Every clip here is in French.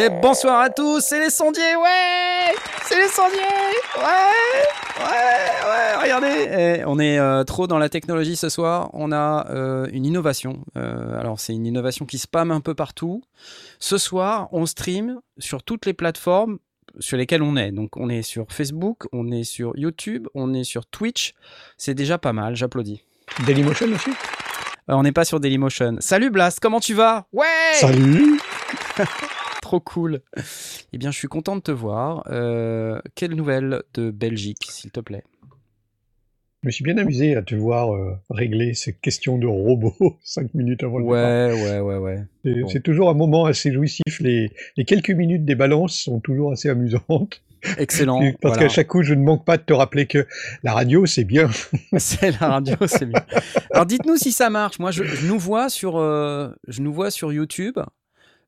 Et bonsoir à tous, c'est les sondiers, ouais C'est les sondiers Ouais Ouais Ouais Regardez Eh, On est euh, trop dans la technologie ce soir, on a euh, une innovation. Euh, alors c'est une innovation qui spam un peu partout. Ce soir, on stream sur toutes les plateformes sur lesquelles on est. Donc on est sur Facebook, on est sur YouTube, on est sur Twitch. C'est déjà pas mal, j'applaudis. Dailymotion aussi? Euh, on n'est pas sur Dailymotion. Salut Blast, comment tu vas? Ouais Salut Trop cool. Eh bien, je suis content de te voir. Euh, quelle nouvelle de Belgique, s'il te plaît? Je me suis bien amusé à te voir euh, régler ces questions de robots 5 minutes avant le départ. Ouais, ouais, ouais, ouais. C'est bon. c'est toujours un moment assez jouissif. Les, les quelques minutes des balances sont toujours assez amusantes. Excellent. Parce voilà. qu'à chaque coup, je ne manque pas de te rappeler que la radio, c'est bien. C'est la radio, c'est mieux. Alors, dites-nous si ça marche. Moi, je, je nous vois sur, euh, je nous vois sur YouTube.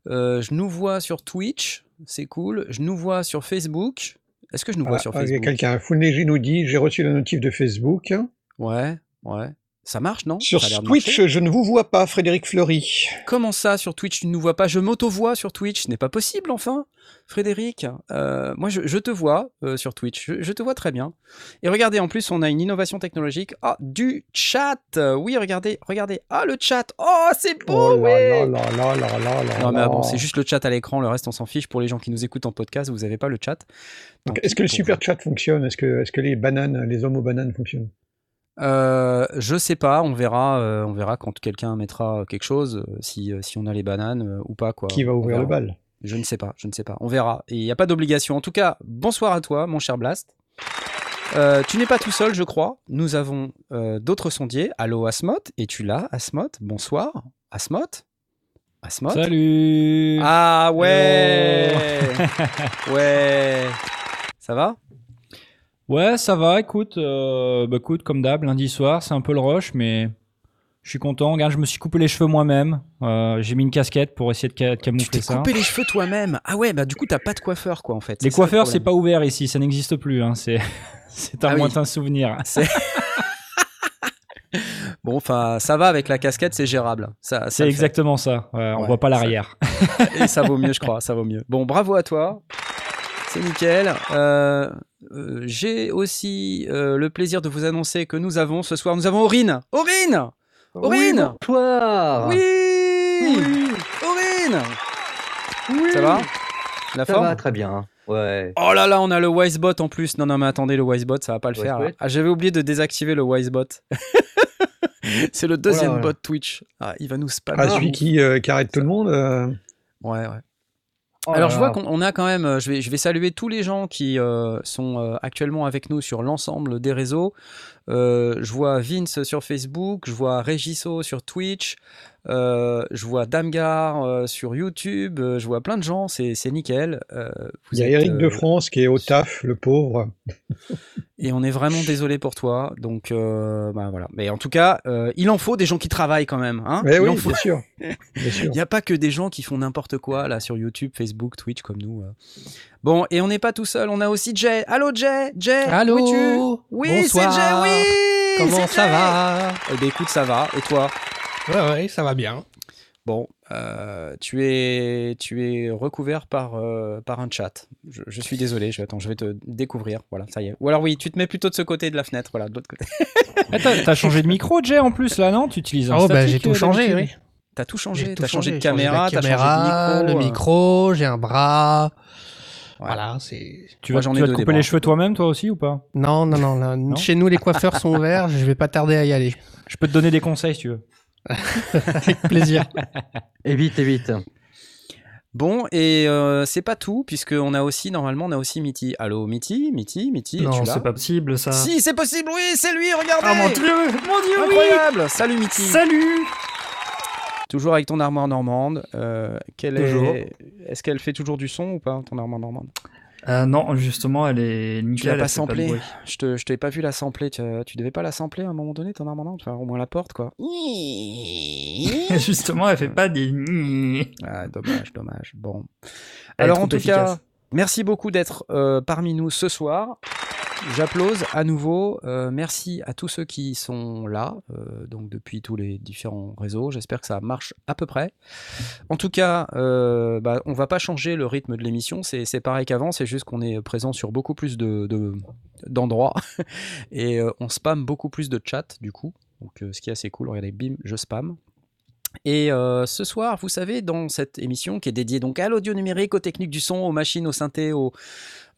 Euh, je nous vois sur Twitch. C'est cool. Je nous vois sur Facebook. Est-ce que je nous vois Ah, sur ah, il y a Facebook? quelqu'un, Full nous dit J'ai reçu la notif de Facebook. Ouais, ouais. Ça marche, non? Sur Twitch, je ne vous vois pas, Frédéric Fleury. Comment ça, sur Twitch, tu ne nous vois pas? Je m'auto-vois sur Twitch. Ce n'est pas possible, enfin. Frédéric, euh, moi, je, je te vois euh, sur Twitch. Je, je te vois très bien. Et regardez, en plus, on a une innovation technologique. Ah, du chat Oui, regardez, regardez. Ah, le chat Oh, c'est beau, Oh là ouais là là là là là là Non, mais ah bon, c'est juste le chat à l'écran. Le reste, on s'en fiche. Pour les gens qui nous écoutent en podcast, vous n'avez pas le chat. Est-ce que le super chat fonctionne? Est-ce que, est que les bananes, les hommes aux bananes fonctionnent? Euh, je sais pas, on verra, euh, on verra quand quelqu'un mettra quelque chose, euh, si, euh, si on a les bananes euh, ou pas quoi. Qui va ouvrir le bal Je ne sais pas, je ne sais pas. On verra. Et il n'y a pas d'obligation. En tout cas, bonsoir à toi, mon cher Blast. Euh, tu n'es pas tout seul, je crois. Nous avons euh, d'autres sondiers. Allô, Asmot. Es-tu là, Asmot Bonsoir. Asmot Asmot Salut Ah ouais Ouais Ça va? Ouais, ça va, écoute, euh, bah, écoute, comme d'hab, lundi soir, c'est un peu le rush, mais je suis content. Regarde, je me suis coupé les cheveux moi-même. Euh, j'ai mis une casquette pour essayer de, ca- de Tu camoufler t'es ça. coupé les cheveux toi-même Ah ouais, bah du coup, t'as pas de coiffeur, quoi, en fait. Les coiffeurs, c'est pas ouvert ici, ça n'existe plus. Hein. C'est, un Ah oui. lointain souvenir. Bon, enfin, ça va avec la casquette, c'est gérable. Ça, ça C'est fait. exactement ça. On Ouais, voit pas ça- l'arrière. Et ça vaut mieux, je crois, ça vaut mieux. Bon, bravo à toi. C'est nickel. Euh, euh, J'ai aussi euh, le plaisir de vous annoncer que nous avons ce soir, nous avons Aurine. Aurine Aurine Bonsoir Oui, Aurine Oui Ça va? La Ça forme? va très bien. Ouais. Oh là là, on a le Wisebot en plus. Non, non, mais attendez, le Wisebot, ça va pas le faire. Ah, j'avais oublié de désactiver le Wisebot. C'est le deuxième Voilà. bot Twitch. Ah, il va nous spammer. Ah, celui qui, qui arrête tout le monde Ouais, ouais. Oh Alors je vois qu'on on a quand même, euh, je vais, je vais saluer tous les gens qui euh, sont euh, actuellement avec nous sur l'ensemble des réseaux. Euh, je vois Vince sur Facebook, je vois Regiso sur Twitch, euh, je vois Damgar euh, sur YouTube, euh, je vois plein de gens, c'est c'est nickel. Euh, vous Il y a êtes, Eric euh, de France qui est au taf, le pauvre. Et on est vraiment désolé pour toi. Donc euh, bah, voilà. Mais en tout cas, euh, il en faut des gens qui travaillent quand même. Hein Mais il oui, en faut bien sûr. Bien sûr. Il n'y a pas que des gens qui font n'importe quoi là sur YouTube, Facebook, Twitch comme nous. euh. Bon, et on n'est pas tout seul, on a aussi Jay. Allô Jay? Jay Allô? où es-tu? Oui, c'est Jay, Bonsoir. oui Comment c'est ça Jay va? Eh bien écoute, ça va. Et toi? Ouais, ouais, ça va bien. Bon, euh, tu, es, tu es recouvert par, euh, par un chat. Je, je suis désolé, je, attends, je vais te découvrir. Voilà, ça y est. Ou alors oui, tu te mets plutôt de ce côté de la fenêtre, voilà, de l'autre côté. Ah, t'as, t'as changé de micro, Jay, en plus, là, non? Tu utilises un Oh, bah j'ai tout euh, changé, oui. T'as tout J'ai changé, tout t'as changé de changé caméra, la t'as caméra, changé de micro. le euh. micro, j'ai un bras. Voilà, c'est. Tu Moi, vas, j'en tu ai vas te couper les cheveux toi-même, toi aussi, ou pas? Non, non, non, là, Chez nous, les coiffeurs sont ouverts. Je vais pas tarder à y aller. Je peux te donner des conseils, si tu veux. Avec plaisir. Évite, évite. Bon, et euh, c'est pas tout, puisqu'on a aussi, normalement, on a aussi Mitty. Allô, Mitty Mitty Mitty, Non, c'est pas possible ça. Si, c'est possible, oui, c'est lui, regardez Ah mon dieu Mon dieu, Incroyable Salut Mitty Salut Toujours avec ton armoire normande. euh, quelle Toujours. est... Est-ce qu'elle fait toujours du son ou pas, ton armoire normande? Euh, non, justement, elle est Tu nickel. l'as pas elle fait de samplé. bruit. Je te, je t'ai pas vu la sampler. Tu, tu devais pas la sampler à un moment donné, ton armement Enfin, au moins la porte, quoi. justement, elle fait pas des. Ah, dommage, dommage. Bon. Elle Alors, en tout efficace. cas, merci beaucoup d'être euh, parmi nous ce soir. J'applause à nouveau. Euh, merci à tous ceux qui sont là, euh, donc depuis tous les différents réseaux. J'espère que ça marche à peu près. En tout cas, euh, bah, on va pas changer le rythme de l'émission. C'est pareil qu'avant. C'est juste qu'on est présent sur beaucoup plus de- de- d'endroits et euh, on spam beaucoup plus de chats du coup. Donc, ce qui est assez cool. Regardez, bim, je spam. Et euh, ce soir, vous savez, dans cette émission qui est dédiée donc à l'audio numérique, aux techniques du son, aux machines, aux synthés, aux,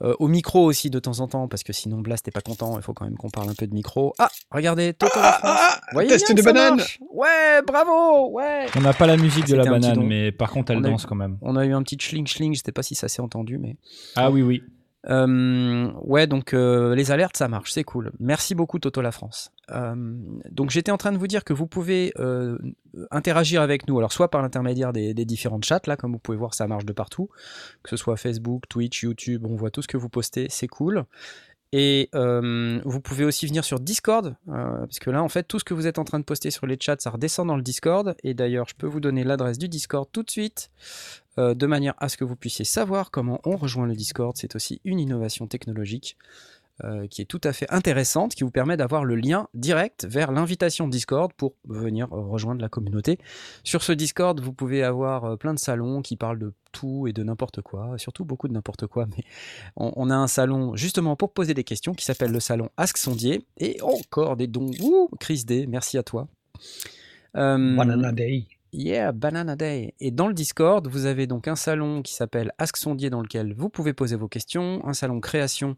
euh, au micro aussi de temps en temps, parce que sinon Blast n'est pas content, il faut quand même qu'on parle un peu de micro. Ah, regardez, Toto la France. ah, Vous voyez test bien de banane. marche Ouais, bravo, ouais. On n'a pas la musique de la banane, mais par contre, elle On a eu- danse quand même. On a eu un petit schling schling, je sais pas si ça s'est entendu, mais Ah oui, oui. Euh, ouais, donc euh, les alertes, ça marche, c'est cool. Merci beaucoup Toto la France. Euh, donc j'étais en train de vous dire que vous pouvez interagir avec nous, alors soit par l'intermédiaire des, des différentes chats, là comme vous pouvez voir ça marche de partout, que ce soit Facebook, Twitch, YouTube, on voit tout ce que vous postez, c'est cool. Et euh, vous pouvez aussi venir sur Discord, euh, parce que là en fait tout ce que vous êtes en train de poster sur les chats, ça redescend dans le Discord. Et d'ailleurs je peux vous donner l'adresse du Discord tout de suite euh, de manière à ce que vous puissiez savoir comment on rejoint le Discord. C'est aussi une innovation technologique euh, qui est tout à fait intéressante, qui vous permet d'avoir le lien direct vers l'invitation Discord pour venir euh, rejoindre la communauté. Sur ce Discord, vous pouvez avoir euh, plein de salons qui parlent de tout et de n'importe quoi, surtout beaucoup de n'importe quoi, mais on, on a un salon justement pour poser des questions qui s'appelle le salon Ask Sondier, et encore des dons. Ouh, Chris D, merci à toi. Euh, Banana Day. Yeah, Banana Day. Et dans le Discord, vous avez donc un salon qui s'appelle Ask Sondier dans lequel vous pouvez poser vos questions, un salon création.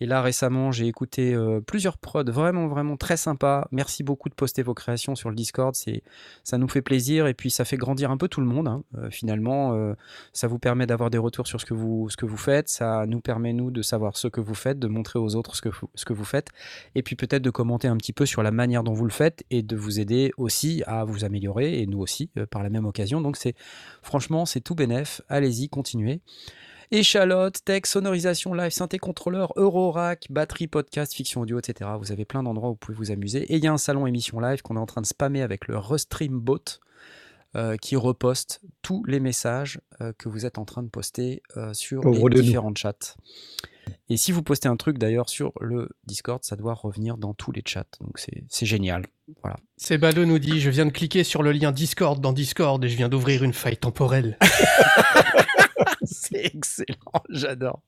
Et là, récemment, j'ai écouté euh, plusieurs prods vraiment, vraiment très sympas. Merci beaucoup de poster vos créations sur le Discord. C'est, ça nous fait plaisir et puis ça fait grandir un peu tout le monde. hein. Euh, finalement, euh, ça vous permet d'avoir des retours sur ce que, vous, ce que vous faites. Ça nous permet, nous, de savoir ce que vous faites, de montrer aux autres ce que, vous- ce que vous faites. Et puis peut-être de commenter un petit peu sur la manière dont vous le faites et de vous aider aussi à vous améliorer et nous aussi par la même occasion. Donc c'est franchement c'est tout bénef. Allez-y, continuez. Échalote, texte, sonorisation live, synthé contrôleur, Eurorack, batterie, podcast, fiction audio, etc. Vous avez plein d'endroits où vous pouvez vous amuser. Et il y a un salon émission live qu'on est en train de spammer avec le Restream Bot euh, qui reposte tous les messages euh, que vous êtes en train de poster euh, sur Pauvre les différents chats. Et si vous postez un truc d'ailleurs sur le Discord, ça doit revenir dans tous les chats. Donc c'est c'est génial. Voilà. Sebado nous dit Je viens de cliquer sur le lien Discord dans Discord et je viens d'ouvrir une faille temporelle. C'est excellent, j'adore.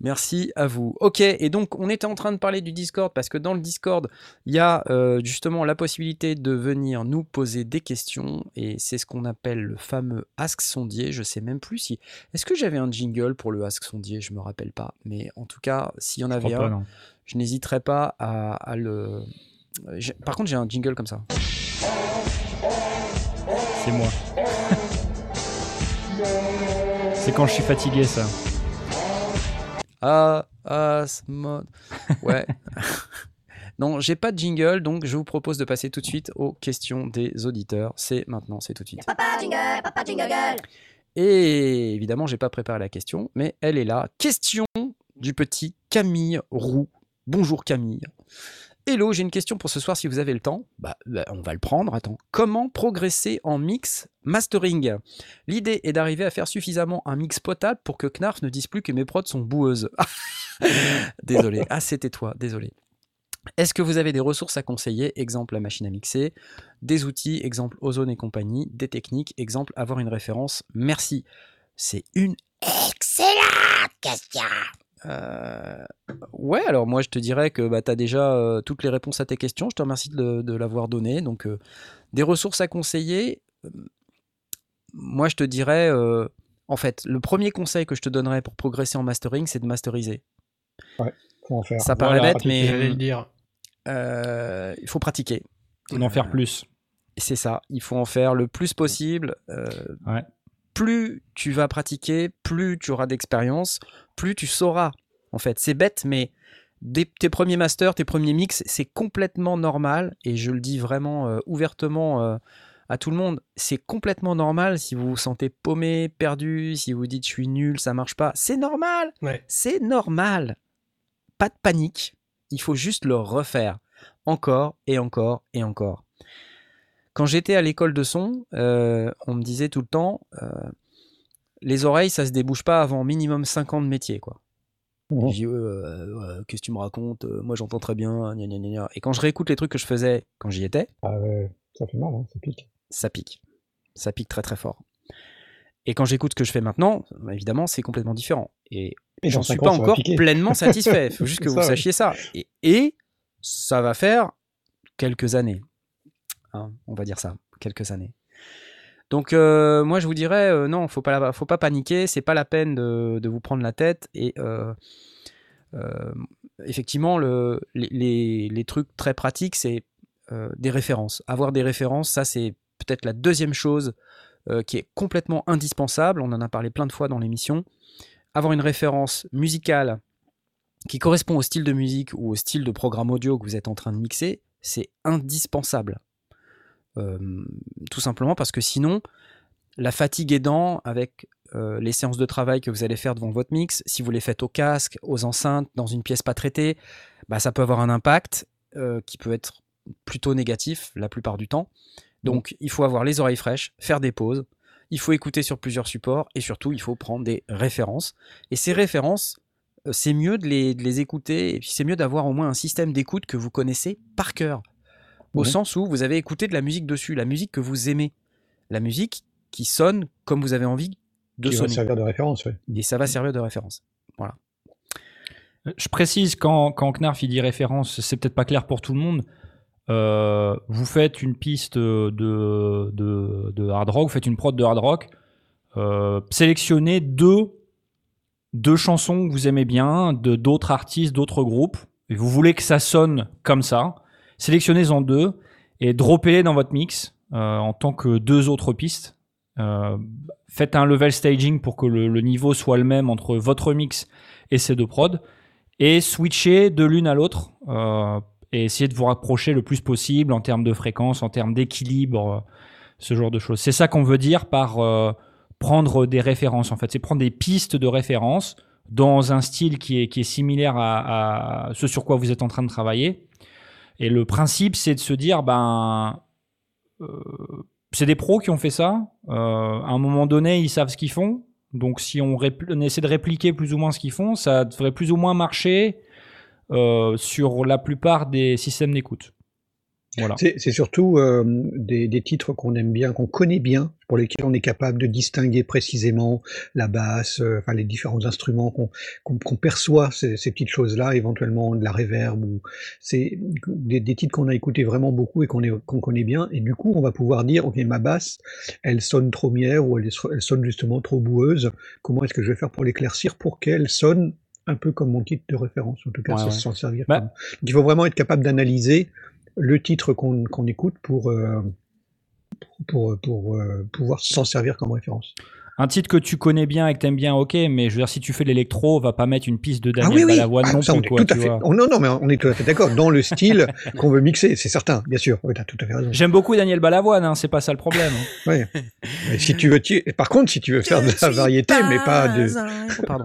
Merci à vous. Ok, et donc on était en train de parler du Discord parce que dans le Discord, il y a euh, justement la possibilité de venir nous poser des questions et c'est ce qu'on appelle le fameux Ask Sondier. Je sais même plus si. Est-ce que j'avais un jingle pour le Ask Sondier? Je me rappelle pas. Mais en tout cas, s'il y en Je avait un, pas, je n'hésiterai pas à, à le. Par contre, j'ai un jingle comme ça. C'est moi. C'est quand je suis fatigué, ça. Ah, Asmod. Ouais. non, j'ai pas de jingle, donc je vous propose de passer tout de suite aux questions des auditeurs. C'est maintenant, c'est tout de suite. Papa jingle, papa jingle girl. Et évidemment, j'ai pas préparé la question, mais elle est là. Question du petit Camille Roux. Bonjour Camille. Hello, j'ai une question pour ce soir si vous avez le temps. Bah, bah, on va le prendre, attends. Comment progresser en mix mastering? L'idée est d'arriver à faire suffisamment un mix potable pour que Knarf ne dise plus que mes prods sont boueuses. désolé. Ah, c'était toi, désolé. Est-ce que vous avez des ressources à conseiller? Exemple la machine à mixer, des outils, exemple Ozone et compagnie, des techniques, exemple avoir une référence. Merci. C'est une Excellente question. Euh, Ouais, alors moi je te dirais que bah, tu as déjà euh, toutes les réponses à tes questions. Je te remercie de, de l'avoir donné. Donc, euh, des ressources à conseiller. euh, moi je te dirais, euh, en fait, le premier conseil que je te donnerais pour progresser en mastering, c'est de masteriser. Faut en faire? Ça paraît Voilà, bête, mais J'allais le dire. il faut pratiquer. D'en faire plus. C'est ça, il faut en faire le plus possible. euh, Ouais. Plus tu vas pratiquer, plus tu auras d'expérience, plus tu sauras. En fait, c'est bête, mais des- tes premiers masters, tes premiers mix, c'est complètement normal. Et je le dis vraiment euh, ouvertement euh, à tout le monde. C'est complètement normal si vous vous sentez paumé, perdu, si vous dites je suis nul, ça marche pas. C'est normal. Ouais. C'est normal. Pas de panique. Il faut juste le refaire. Encore et encore et encore. Quand j'étais à l'école de son, euh, on me disait tout le temps, euh, les oreilles, ça se débouche pas avant minimum 5 ans de métier. Quoi. Ouais, qu'est-ce que tu me racontes Euh, Moi, j'entends très bien. gna, gna, gna, gna. Et quand je réécoute les trucs que je faisais quand j'y étais, Ah ouais, ça fait mal, hein, ça pique. ça pique. Ça pique très très fort. Et quand j'écoute ce que je fais maintenant, bah, évidemment, c'est complètement différent. Et Et j'en suis pas encore pleinement satisfait. Il faut juste que vous sachiez ça. Et, et ça va faire quelques années. Hein, on va dire ça, quelques années. Donc euh, moi je vous dirais euh, non, faut pas faut pas paniquer, c'est pas la peine de, vous prendre la tête et euh, effectivement le, les, trucs très pratiques c'est des références. Avoir des références, ça c'est peut-être la deuxième chose qui est complètement indispensable. On en a parlé plein de fois dans l'émission. Avoir une référence musicale qui correspond au style de musique ou au style de programme audio que vous êtes en train de mixer, c'est indispensable. Euh, tout simplement parce que sinon, la fatigue aidant avec euh, les séances de travail que vous allez faire devant votre mix, si vous les faites au casque, aux enceintes, dans une pièce pas traitée, bah, ça peut avoir un impact euh, qui peut être plutôt négatif la plupart du temps. Donc il faut avoir les oreilles fraîches, faire des pauses, il faut écouter sur plusieurs supports et surtout il faut prendre des références. Et ces références, c'est mieux de les, de les écouter et puis c'est mieux d'avoir au moins un système d'écoute que vous connaissez par cœur. Au sens où vous avez écouté de la musique dessus, la musique que vous aimez, la musique qui sonne comme vous avez envie de Qui va sonner. servir de référence, ouais. Et ça va servir de référence. Je précise, quand, quand Knarf il dit référence, c'est peut-être pas clair pour tout le monde. Euh, vous faites une piste de, de, de hard rock, vous faites une prod de hard rock, euh, sélectionnez deux, deux chansons que vous aimez bien, de d'autres artistes, d'autres groupes, et vous voulez que ça sonne comme ça. Sélectionnez-en deux et droppez-les dans votre mix euh, en tant que deux autres pistes. Euh, faites un level staging pour que le, niveau soit le même entre votre mix et ces deux prods et switcher de l'une à l'autre euh, et essayer de vous rapprocher le plus possible en termes de fréquence, en termes d'équilibre, ce genre de choses. C'est ça qu'on veut dire par prendre des références en fait. C'est prendre des pistes de référence dans un style qui est, similaire à ce sur quoi vous êtes en train de travailler. Et le principe, c'est de se dire, ben, euh, c'est des pros qui ont fait ça. Euh, à un moment donné, ils savent ce qu'ils font. Donc, si on, essaie de répliquer plus ou moins ce qu'ils font, ça devrait plus ou moins marcher euh, sur la plupart des systèmes d'écoute. Voilà. C'est surtout euh, des, des titres qu'on aime bien, qu'on connaît bien, pour lesquels on est capable de distinguer précisément la basse, euh, enfin les différents instruments qu'on perçoit ces, ces petites choses-là, éventuellement de la reverb ou c'est des, des titres qu'on a écoutés vraiment beaucoup et qu'on connaît bien. Et du coup, on va pouvoir dire, ok, ma basse, elle sonne trop mière ou elle, sonne justement trop boueuse. Comment est-ce que je vais faire pour l'éclaircir pour qu'elle sonne un peu comme mon titre de référence, en tout cas, Ouais, s'en servir. Bah, comme- il faut vraiment être capable d'analyser le titre qu'on qu'on écoute pour, euh, pour, pour, euh, pouvoir s'en servir comme référence. Un titre que tu connais bien et que t'aimes bien, ok, mais je veux dire, si tu fais de l'électro, on va pas mettre une piste de Daniel Balavoine Ah, non ça, plus, est quoi, tout à tu fait. vois. oh, non, non, mais on est tout à fait d'accord. Dans le style qu'on veut mixer, c'est certain, bien sûr. Oui, t'as tout à fait raison. J'aime beaucoup Daniel Balavoine, hein, c'est pas ça le problème. hein. Mais si tu veux, tu- par contre, si tu veux faire de la variété, mais pas de. Pardon.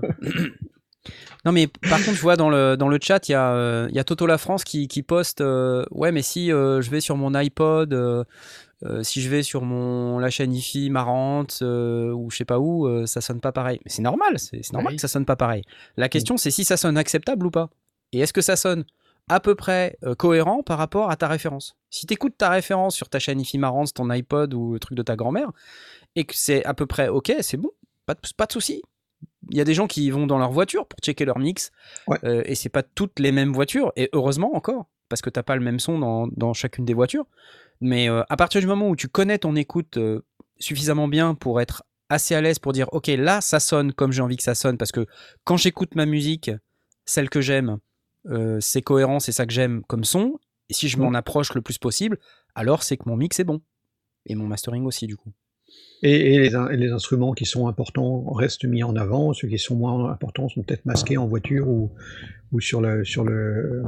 Non mais par contre je vois dans le, dans le chat il y, a, euh, y a Toto La France qui, qui poste euh, ouais mais si euh, je vais sur mon iPod euh, si je vais sur mon la chaîne IFI marrante euh, ou je sais pas où euh, ça sonne pas pareil. Mais c'est normal c'est normal Oui. que ça sonne pas pareil. La question c'est si ça sonne acceptable ou pas. Et est-ce que ça sonne à peu près cohérent par rapport à ta référence? Si tu écoutes ta référence sur ta chaîne IFI marrante ton iPod ou le truc de ta grand-mère et que c'est à peu près ok c'est bon pas de, pas de souci y a des gens qui vont dans leur voiture pour checker leur mix Ouais. euh, et c'est pas toutes les mêmes voitures et heureusement encore parce que t'as pas le même son dans, dans chacune des voitures. Mais euh, à partir du moment où tu connais ton écoute euh, suffisamment bien pour être assez à l'aise pour dire ok là ça sonne comme j'ai envie que ça sonne parce que quand j'écoute ma musique celle que j'aime euh, c'est cohérent c'est ça que j'aime comme son et si je m'en approche le plus possible alors c'est que mon mix est bon. Et mon mastering aussi du coup Et, et les, in- et les instruments qui sont importants restent mis en avant, ceux qui sont moins importants sont peut-être masqués en voiture ou, ou sur le, sur le,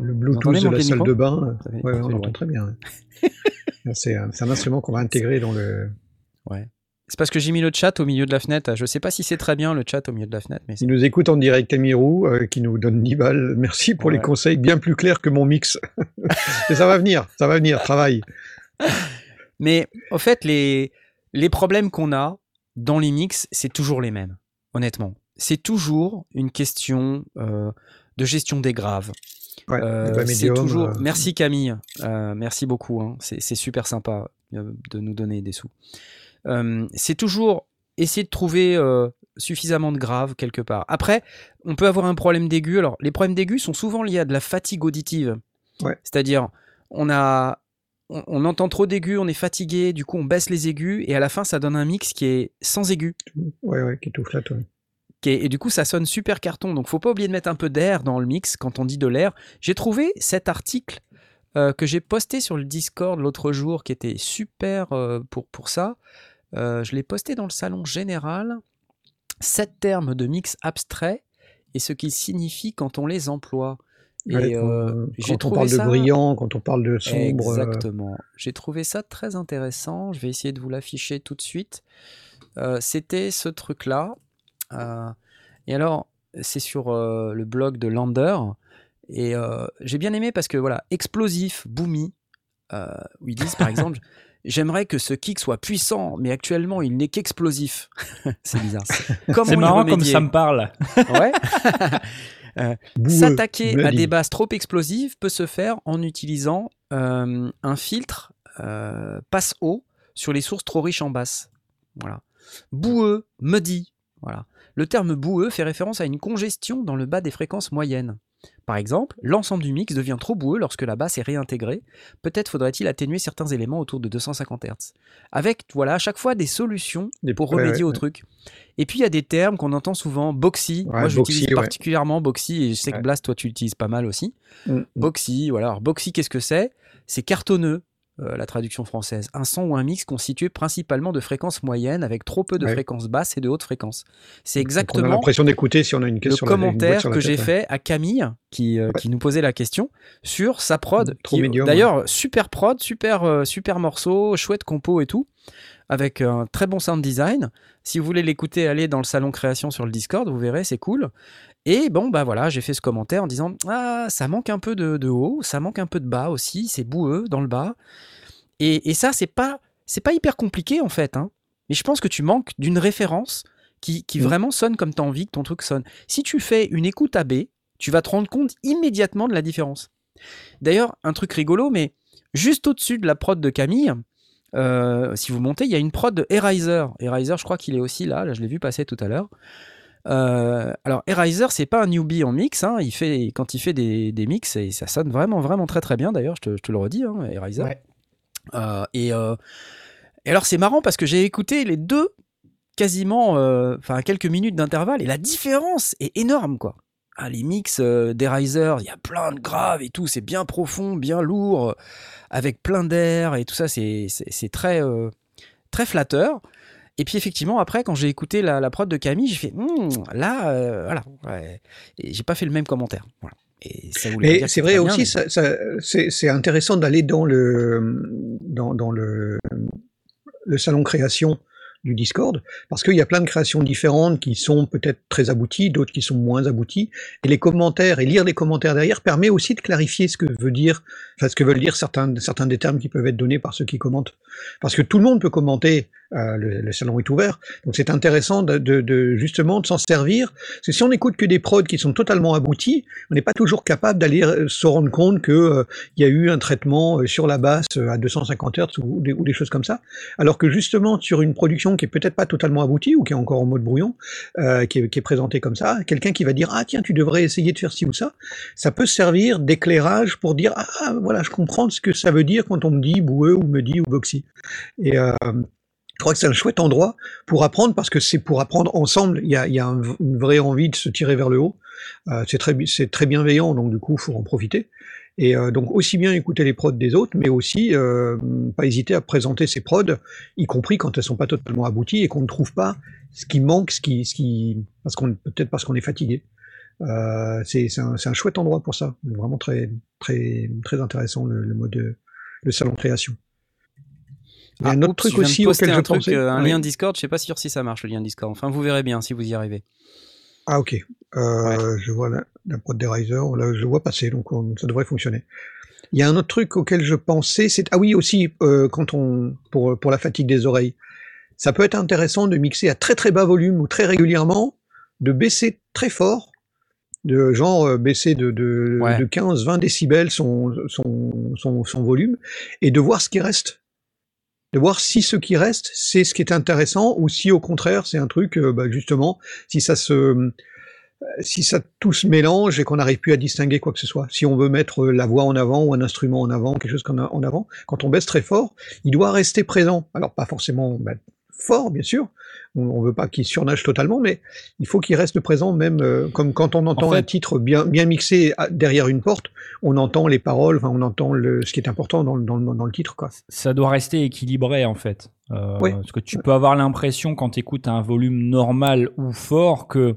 le Bluetooth de la salle de bain. Fait- Ouais, on l'entend très bien. c'est un, instrument qu'on va intégrer dans le. C'est parce que j'ai mis le chat au milieu de la fenêtre. Je sais pas si c'est très bien le chat au milieu de la fenêtre, mais Il nous écoute en direct, Amirou, euh, qui nous donne 10 balles. Merci pour les conseils bien plus clairs que mon mix. Mais ça va venir, ça va venir, travail. Mais au fait, les, les problèmes qu'on a dans les mix, c'est toujours les mêmes, honnêtement. C'est toujours une question euh, de gestion des graves. Ouais, Euh, c'est toujours. euh, Merci Camille, merci beaucoup. hein. C'est super sympa de nous donner des sous. C'est toujours essayer de trouver suffisamment de graves quelque part. Après, on peut avoir un problème d'aigu. Alors, les problèmes d'aigu sont souvent liés à de la fatigue auditive. Ouais. C'est-à-dire, on a, on, on entend trop d'aigus, on est fatigué, du coup on baisse les aigus et à la fin ça donne un mix qui est sans aigus. Ouais, ouais, qui est tout flat. ouais. qui est- et du coup ça sonne super carton. Donc faut pas oublier de mettre un peu d'air dans le mix quand on dit de l'air. J'ai trouvé cet article euh, que j'ai posté sur le Discord l'autre jour qui était super euh, pour, pour ça. Euh, je l'ai posté dans le salon général. Sept termes de mix abstrait et ce qu'ils signifient quand on les emploie. Ouais, quand- euh, quand on parle ça... de brillant, quand on parle de sombre. euh, Exactement. J'ai trouvé ça très intéressant. Je vais essayer de vous l'afficher tout de suite. Euh, C'était ce truc-là. Euh, et alors, c'est sur le blog de Lander. Et j'ai bien aimé parce que, voilà, explosif, boomy, où ils disent par exemple J'aimerais que ce kick soit puissant, mais actuellement il n'est qu'explosif. c'est bizarre. C'est marrant comme ça me parle. Ouais. boueux, S'attaquer à bloody. des basses trop explosives peut se faire en utilisant euh, un filtre euh, passe haut sur les sources trop riches en basse. Voilà. Boueux, muddy. Voilà. Le terme boueux fait référence à une congestion dans le bas des fréquences moyennes. Par exemple, l'ensemble du mix devient trop boueux lorsque la basse est réintégrée. Peut-être faudrait-il atténuer certains éléments autour de 250 Hz. Avec, voilà, à chaque fois des solutions pour ouais, remédier ouais, au truc. Et puis il y a des termes qu'on entend souvent, boxy. Moi j'utilise particulièrement boxy et je sais que. Blast, toi tu l'utilises pas mal aussi. Mm, mm. Boxy, voilà. Alors, boxy, qu'est-ce que c'est? C'est cartonneux, euh, la traduction française. Un son ou un mix constitué principalement de fréquences moyennes avec trop peu de Ouais. fréquences basses et de hautes fréquences. C'est exactement l'impression d'écouter si on a une le question. une boîte commentaire que j'ai fait à Camille qui, euh, qui nous posait la question sur sa prod. D'ailleurs, super prod, super, euh, super morceau, chouette compo et tout, avec un très bon sound design. Si vous voulez l'écouter, allez dans le salon création sur le Discord, vous verrez, c'est cool. Et bon, bah voilà, j'ai fait ce commentaire en disant Ah, ça manque un peu de, de haut, ça manque un peu de bas aussi, c'est boueux dans le bas. Et, et ça, c'est pas, c'est pas hyper compliqué en fait. hein. Mais je pense que tu manques d'une référence qui, qui Mm. vraiment sonne comme tu as envie que ton truc sonne. Si tu fais une écoute AB, tu vas te rendre compte immédiatement de la différence. D'ailleurs, un truc rigolo, mais juste au-dessus de la prod de Camille, euh, si vous montez, il y a une prod de Eraser. Eraser, je crois qu'il est aussi là, là je l'ai vu passer tout à l'heure. Euh, alors, Eraser, c'est pas un newbie en mix. hein, Il fait, quand il fait des, des mix, et ça sonne vraiment, vraiment très très bien. D'ailleurs, je te, je te le redis, hein, Eraser. Ouais. Euh, et, et alors, c'est marrant parce que j'ai écouté les deux quasiment, enfin, quelques minutes d'intervalle, et la différence est énorme, quoi. Ah, les mix euh, d'Eriser, il y a plein de graves et tout, c'est bien profond, bien lourd, euh, avec plein d'air et tout ça, c'est très, euh, très flatteur. Et puis effectivement, après, quand j'ai écouté la, la prod de Camille, j'ai fait Hmm, là, euh, voilà, ouais. et j'ai pas fait le même commentaire. Voilà. Et ça Mais c'est vrai aussi, mais- c'est intéressant d'aller dans le dans, dans le le salon création du Discord, parce qu'il y a plein de créations différentes qui sont peut-être très abouties, d'autres qui sont moins abouties, et les commentaires, et lire les commentaires derrière permet aussi de clarifier ce que veut dire, enfin ce que veulent dire certains, certains des termes qui peuvent être donnés par ceux qui commentent. Parce que tout le monde peut commenter, euh, le, le salon est ouvert, donc c'est intéressant de, de, de- justement de s'en servir, parce que si on n'écoute que des prods qui sont totalement aboutis, on n'est pas toujours capable d'aller euh, se rendre compte que euh, il y a eu un traitement euh, sur la basse euh, à 250 Hz ou ou des choses comme ça. Alors que justement sur une production qui est peut-être pas totalement aboutie ou qui est encore en mode brouillon, euh, qui, est, qui est présentée comme ça, quelqu'un qui va dire ah tiens tu devrais essayer de faire ci ou ça, ça peut servir d'éclairage pour dire ah voilà je comprends ce que ça veut dire quand on me dit boueux ou me dit ou boxy. Et je crois que c'est un chouette endroit pour apprendre parce que c'est pour apprendre ensemble. Il y a, y a un- une vraie envie de se tirer vers le haut. Euh, c'est très, c'est très bienveillant, donc du coup, faut en profiter. Et euh, donc aussi bien écouter les prods des autres, mais aussi euh, pas hésiter à présenter ses prods, y compris quand elles sont pas totalement abouties et qu'on ne trouve pas ce qui manque, ce qui, ce qui, parce qu'on peut-être parce qu'on est fatigué. Euh, c'est un, un chouette endroit pour ça, vraiment très très très intéressant le, le mode le salon création. Il y a un Ah, autre oups, truc aussi auquel un je truc, pensais. euh, un Oui. lien Discord, je sais pas sûr si ça marche le lien Discord. Enfin, vous verrez bien si vous y arrivez. Ah ok, Euh, je vois la, la prod des Riser, là, je vois passer, donc on- ça devrait fonctionner. Il y a un autre truc auquel je pensais, c'est ah oui aussi euh, quand on pour pour la fatigue des oreilles, ça peut être intéressant de mixer à très très bas volume ou très régulièrement, de baisser très fort, de genre euh, baisser de de, Ouais. de 15-20 décibels son, son son son volume et de voir ce qui reste. De voir si ce qui reste, c'est ce qui est intéressant, ou si au contraire, c'est un truc, euh, bah, justement, si ça se, euh, si ça tout se mélange et qu'on n'arrive plus à distinguer quoi que ce soit. Si on veut mettre euh, la voix en avant ou un instrument en avant, quelque chose en avant, quand on baisse très fort, il doit rester présent. Alors pas forcément bah, fort, bien sûr. On, on veut pas qu'il surnage totalement, mais il faut qu'il reste présent, même euh, comme quand on entend fait- un titre bien bien mixé à- derrière une porte, on entend les paroles, on entend le, ce qui est important dans, le- dans, dans le titre, quoi. ça doit rester équilibré en fait. Euh, Oui. Parce que tu peux avoir l'impression quand tu écoutes un volume normal ou fort que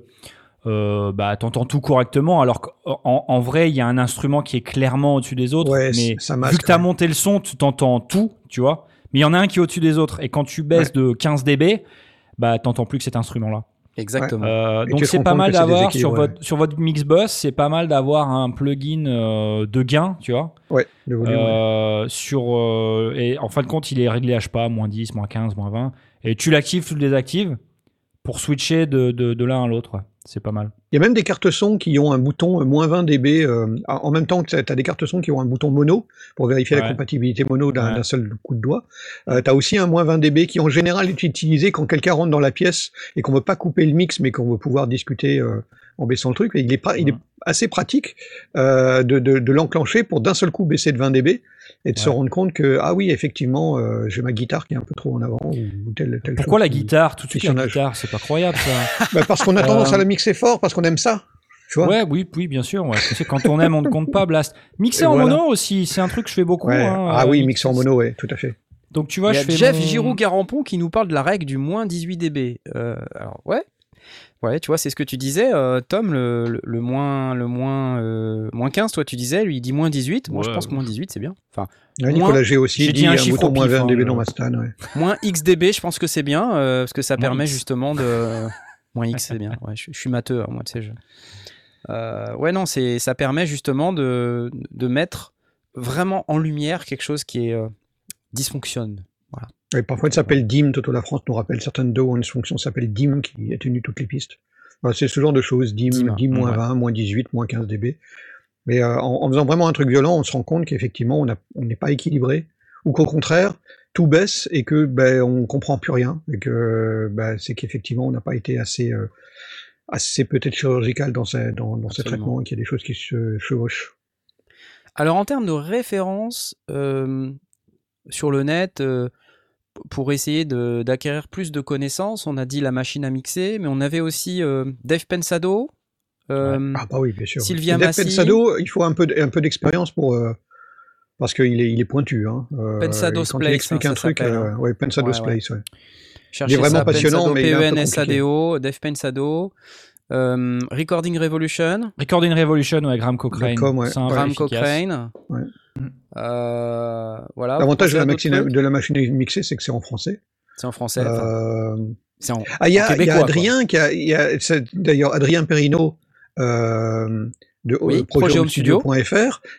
euh, bah, tu entends tout correctement, alors qu'en en vrai, il y a un instrument qui est clairement au-dessus des autres. Ouais, mais ça masque, vu que tu as ouais. monté le son, tu t'entends tout, tu vois. Mais il y en a un qui est au-dessus des autres. Et quand tu baisses de 15 dB, bah, t'entends plus que cet instrument-là. Exactement. Euh, donc c'est pas mal d'avoir sur votre, sur votre Mixbus, c'est pas mal d'avoir un plugin euh, de gain, tu vois. Ouais, le volume. ouais. Euh, sur, euh, et en fin de compte, il est réglé HPA, moins 10, moins 15, moins 20. Et tu l'actives, tu le désactives pour switcher de, de, de l'un à l'autre. C'est pas mal. Il y a même des cartes son qui ont un bouton euh, moins 20 dB, euh, en même temps que tu as des cartes son qui ont un bouton mono pour vérifier la compatibilité mono d'un Ouais. seul coup de doigt. Euh, tu as aussi un moins 20 dB qui en général est utilisé quand quelqu'un rentre dans la pièce et qu'on veut pas couper le mix mais qu'on veut pouvoir discuter euh, en baissant le truc. Et il est, il assez pratique de, de, de l'enclencher pour d'un seul coup baisser de 20 dB et de se rendre compte que, ah oui, effectivement, euh, j'ai ma guitare qui est un peu trop en avant ou, ou telle, telle Pourquoi chose la guitare? Tout de suite, la guitare, c'est pas croyable ça. Bah, Parce qu'on a tendance Euh, à la mixer fort, parce qu'on aime ça. Tu vois ouais, oui, oui, bien sûr. Ouais. Tu sais, quand on aime, on ne compte pas, Blast. Mixer Et en voilà. mono aussi, c'est un truc que je fais beaucoup. Ouais. hein, ah euh, oui, mix- mixer en mono, ouais, tout à fait. Donc tu vois, Il y je fais Jeff mon- Giroud-Garampon qui nous parle de la règle du moins 18 dB. Euh, alors, ouais. Ouais, tu vois, c'est ce que tu disais, euh, Tom, le, le, le moins, le moins, euh, moins 15, toi tu disais, lui il dit moins 18. Moi je pense que moins 18 c'est bien. Enfin, Ouais, Moins- Nicolas G aussi j'ai dit, dit un un chiffre bouton au moins pif, 20 hein, dB dans ma stan. Ouais. moins XDB, je pense que c'est bien, euh, parce que ça Moins permet X. justement de. moins X, c'est bien. Ouais, je, je suis matheux, hein, moi, tu sais. Je... Euh, ouais, non, c'est, ça permet justement de, de mettre vraiment en lumière quelque chose qui est euh, dysfonctionne. Et parfois, il s'appelle DIM. Toto La France nous rappelle certaines DO ont une fonction s'appelle DIM qui atténue toutes les pistes. C'est ce genre de choses. DIM, DIM, DIM, moins ouais. 20, moins 18, moins 15 dB. Mais euh, en, en faisant vraiment un truc violent, on se rend compte qu'effectivement, on n'est pas équilibré. Ou qu'au contraire, tout baisse et que ben, on comprend plus rien. Et que ben, c'est qu'effectivement, on n'a pas été assez, euh, assez peut-être chirurgical dans, ces, dans, traitements et qu'il y a des choses qui se chevauchent. Alors, en termes de références euh, sur le net, euh, pour essayer d'acquérir plus de connaissances, on a dit la machine à mixer, mais on avait aussi euh, Dave Pensado. euh, Ah bah oui, bien sûr. Sylvia Dave. Pensado, il faut un peu, d- un peu d'expérience pour... euh, parce qu'il est, il est pointu. Hein. Euh, Pensado's et quand Place, il explique hein, un truc, s'appelle, ouais, Pensado's Ouais, ouais. Place, ouais. Cherchez vraiment ça, passionnant, Pensado, mais est. P-E-N-S-A-D-O, Dave Pensado. Euh, Recording Revolution, Recording Revolution, ouais, Graham Cochrane. Ouais. C'est un Ouais, Graham efficace. Cochrane. Ouais. Euh, voilà. L'avantage de la, de la machine mixée, c'est que c'est en français. C'est en français. Euh, c'est en... Ah, il y en a, il y québécois, a quoi. Adrien, qui a, y d'ailleurs Adrien Perrino euh, de Oui,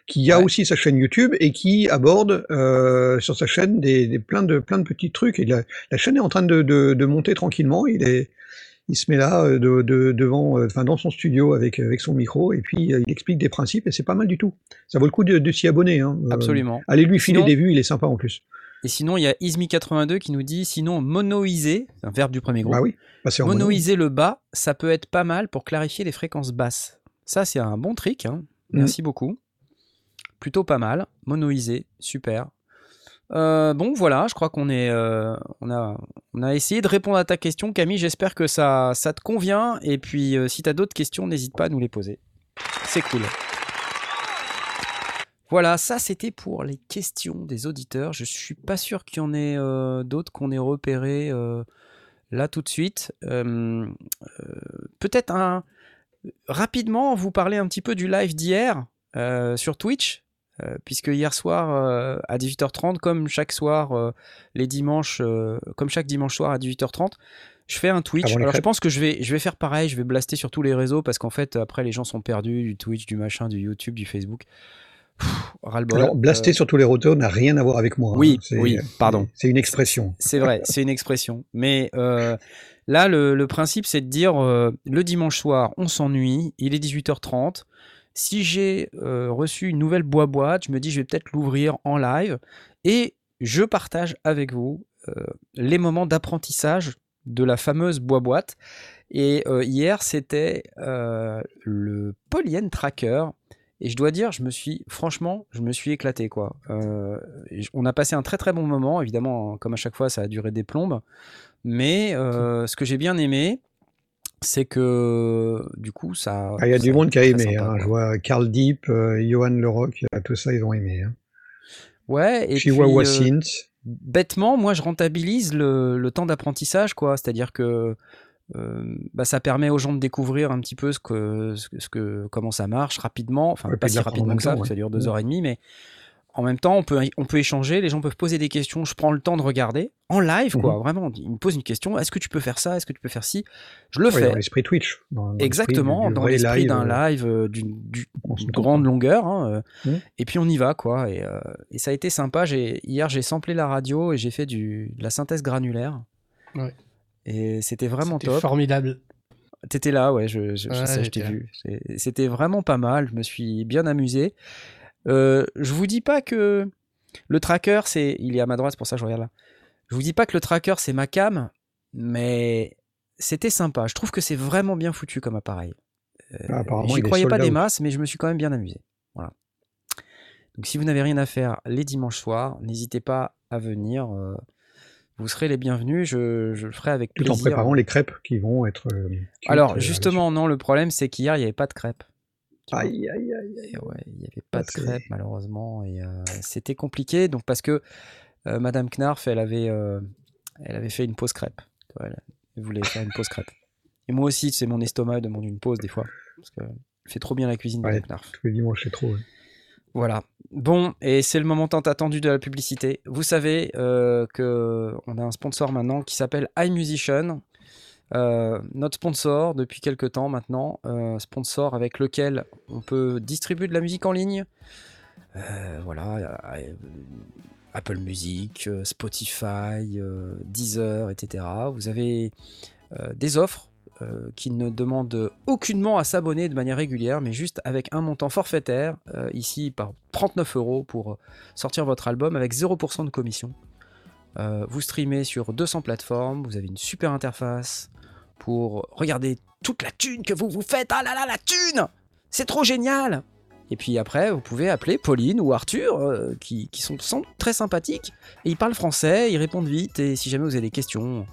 qui a Ouais. aussi sa chaîne YouTube et qui aborde euh, sur sa chaîne des, des- plein, de, plein de petits trucs. Et la, la chaîne est en train de, de, de monter tranquillement. Il, est, il se met là euh, de, de- devant, euh, enfin, dans son studio avec, avec son micro et puis euh, il explique des principes et c'est pas mal du tout. Ça vaut le coup de, de s'y abonner. Hein. Euh, Absolument. allez lui filer Sinon- des vues, il est sympa en plus. Et sinon, il y a Ismi82 qui nous dit sinon monoiser, c'est un verbe du premier groupe. Bah oui, mono. monoiser le bas, ça peut être pas mal pour clarifier les fréquences basses. Ça, c'est un bon trick. hein. Merci beaucoup. Plutôt pas mal. Monoiser, super. Euh, bon, voilà, je crois qu'on est, euh, on a, on a essayé de répondre à ta question, Camille. J'espère que ça, ça te convient. Et puis, euh, si tu as d'autres questions, n'hésite pas à nous les poser. C'est cool. Voilà, ça c'était pour les questions des auditeurs. Je suis pas sûr qu'il y en ait euh, d'autres qu'on ait repérés euh, là tout de suite. Euh, euh, Peut-être un rapidement vous parler un petit peu du live d'hier euh, sur Twitch. Euh, puisque hier soir euh, à 18h30, comme chaque soir euh, les dimanches, comme chaque dimanche soir à 18h30, je fais un Twitch. Alors je pense que je vais, je vais faire pareil, je vais blaster sur tous les réseaux parce qu'en fait après les gens sont perdus du Twitch, du machin, du YouTube, du Facebook. Pff. Alors, blaster sur tous les rotos n'a rien à voir avec moi. Oui, hein. C'est- oui, pardon. C'est une expression. C'est vrai, c'est une expression. Mais là, le, le principe, c'est de dire le dimanche soir, on s'ennuie, il est 18h30. Si j'ai euh, reçu une nouvelle boîte, je me dis, je vais peut-être l'ouvrir en live et je partage avec vous euh, les moments d'apprentissage de la fameuse boîte. Et euh, hier, c'était le Polyen Tracker. Et je dois dire, je me suis, franchement, je me suis éclaté, quoi. On a passé un très très bon moment. Évidemment, comme à chaque fois, ça a duré des plombes. Mais ce que j'ai bien aimé, c'est que du coup, ça. Ah, Il y a du monde qui a aimé. sympa, hein. Je vois Carl Deep, euh, Johan Leroc, euh, tout ça, ils ont aimé. Hein. Ouais, et puis, Chihuahua euh, Synth. bêtement, moi, je rentabilise le, le temps d'apprentissage, quoi. C'est-à-dire que euh, bah, ça permet aux gens de découvrir un petit peu ce que, ce que, comment ça marche rapidement. Enfin, Ouais, pas puis si rapidement que ça, parce que ça dure deux Ouais. heures et demie, mais en même temps, on peut, on peut échanger. Les gens peuvent poser des questions. Je prends le temps de regarder en live, quoi. Mhm. Vraiment, ils me posent une question. Est-ce que tu peux faire ça Est-ce que tu peux faire ci? Je le Ouais, fais. dans l'esprit Twitch. dans- dans l'esprit Exactement, du dans l'esprit live, d'un euh, live euh, d'une du- grande longueur. hein, euh, Mhm. Et puis on y va, quoi. Et, euh, et ça a été sympa. Hier, j'ai samplé la radio et j'ai fait du, de la synthèse granulaire. Ouais. Et c'était vraiment top. formidable. T'étais là, ouais, je, je, je Ouais, sais, je t'ai vu. C'était vraiment pas mal. Je me suis bien amusé. Euh, je vous dis pas que le tracker, c'est. Il est à ma droite, pour ça je regarde là. Je vous dis pas que le tracker, c'est ma cam, mais c'était sympa. Je trouve que c'est vraiment bien foutu comme appareil. Euh, Ah, il est croyais pas des masses, mais je me suis quand même bien amusé. Voilà. Donc si vous n'avez rien à faire les dimanches soirs, n'hésitez pas à venir. euh, vous serez les bienvenus. Je, je le ferai avec Tout plaisir. en préparant les crêpes qui vont être. Alors justement, non, le problème c'est qu'hier il n'y avait pas de crêpes. Aïe, aïe, aïe. Et ouais, il n'y avait pas de crêpes malheureusement et euh, c'était compliqué. Donc parce que euh, Madame Knarf, elle avait, euh, elle avait fait une pause crêpe. Elle, elle voulait faire une pause crêpe. Et moi aussi, c'est mon estomac demande une pause des fois parce que fait trop bien la cuisine Ouais. Madame Knarf. Tous les dimanches, c'est trop. ouais. Voilà. Bon, et c'est le moment tant attendu de la publicité. Vous savez euh, que on a un sponsor maintenant qui s'appelle iMusician. Euh, notre sponsor depuis quelques temps maintenant, euh, sponsor avec lequel on peut distribuer de la musique en ligne. Euh, voilà, Apple Music, Spotify, Deezer, etc. Vous avez des offres qui ne demandent aucunement à s'abonner de manière régulière, mais juste avec un montant forfaitaire, ici par 39 euros pour sortir votre album avec 0% de commission. Vous streamez sur 200 plateformes, vous avez une super interface pour regarder toute la thune que vous vous faites. Ah là là, la thune C'est trop génial Et puis après, vous pouvez appeler Pauline ou Arthur, euh, qui, sont, sont très sympathiques, et ils parlent français, ils répondent vite, et si jamais vous avez des questions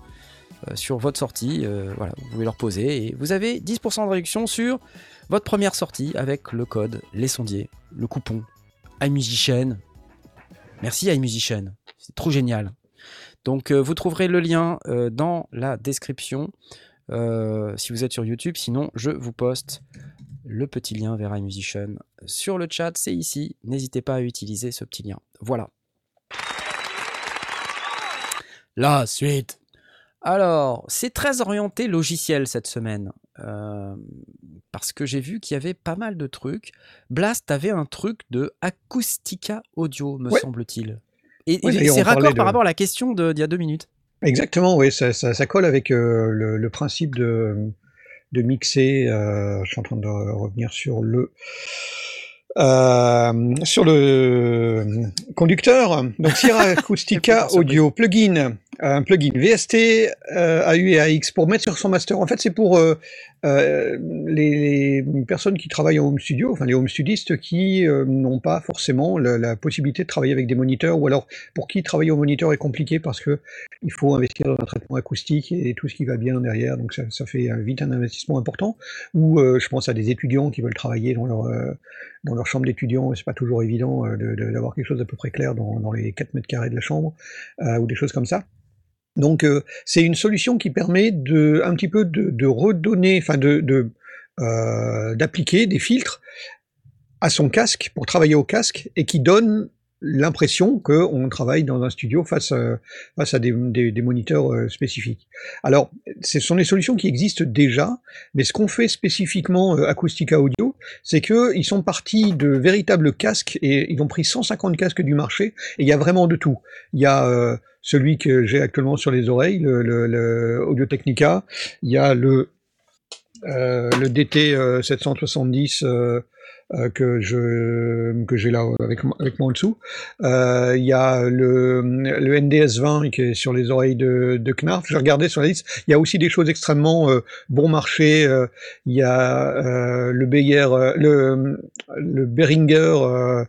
euh, sur votre sortie, euh, voilà, vous pouvez leur poser, et vous avez 10% de réduction sur votre première sortie avec le code Les Sondiers, le coupon iMusician. Merci iMusician, c'est trop génial. Donc vous trouverez le lien dans la description euh, si vous êtes sur YouTube. Sinon, je vous poste le petit lien vers iMusician sur le chat. C'est ici. N'hésitez pas à utiliser ce petit lien. Voilà. La suite. Alors, c'est très orienté logiciel cette semaine. euh, parce que j'ai vu qu'il y avait pas mal de trucs. Blast avait un truc de Acoustica Audio, me Ouais. semble-t-il. Et, c'est raccord de- par rapport à la question d'il y a deux minutes. Exactement, oui, ça, ça, ça colle avec euh, le, le principe de, de mixer. euh, je suis en train de revenir sur le euh, sur le conducteur. Donc Sierra Acoustica. Audio plugin, un plugin VST, AU et AX pour mettre sur son master. En fait, c'est pour euh, les, personnes qui travaillent en home studio, enfin les home studistes qui euh, n'ont pas forcément la, possibilité de travailler avec des moniteurs, ou alors pour qui travailler au moniteur est compliqué parce que il faut investir dans un traitement acoustique et tout ce qui va bien derrière, donc ça, fait euh, vite un investissement important. Ou je pense à des étudiants qui veulent travailler dans leur dans leur chambre d'étudiant, c'est pas toujours évident de- de- d'avoir quelque chose d'à peu près clair dans, dans les 4 mètres carrés de la chambre, ou des choses comme ça. Donc euh, c'est une solution qui permet de un petit peu de, de redonner, enfin de, euh, d'appliquer des filtres à son casque pour travailler au casque et qui donne l'impression qu'on travaille dans un studio face, à- face à des, moniteurs euh, spécifiques. Alors, ce sont des solutions qui existent déjà, mais ce qu'on fait spécifiquement euh, Acoustica Audio, c'est qu'ils sont partis de véritables casques et ils ont pris 150 casques du marché et il y a vraiment de tout. Il y a euh, celui que j'ai actuellement sur les oreilles, le, le, Audio Technica, il y a le, le DT euh, 770 euh, que je que j'ai là euh, avec, avec moi en dessous. Euh, il y a le, le NDS 20 qui est sur les oreilles de, de Knarf. J'ai regardé sur la liste. Il y a aussi des choses extrêmement euh, bon marché. il y a le Beyer, le, le Behringer.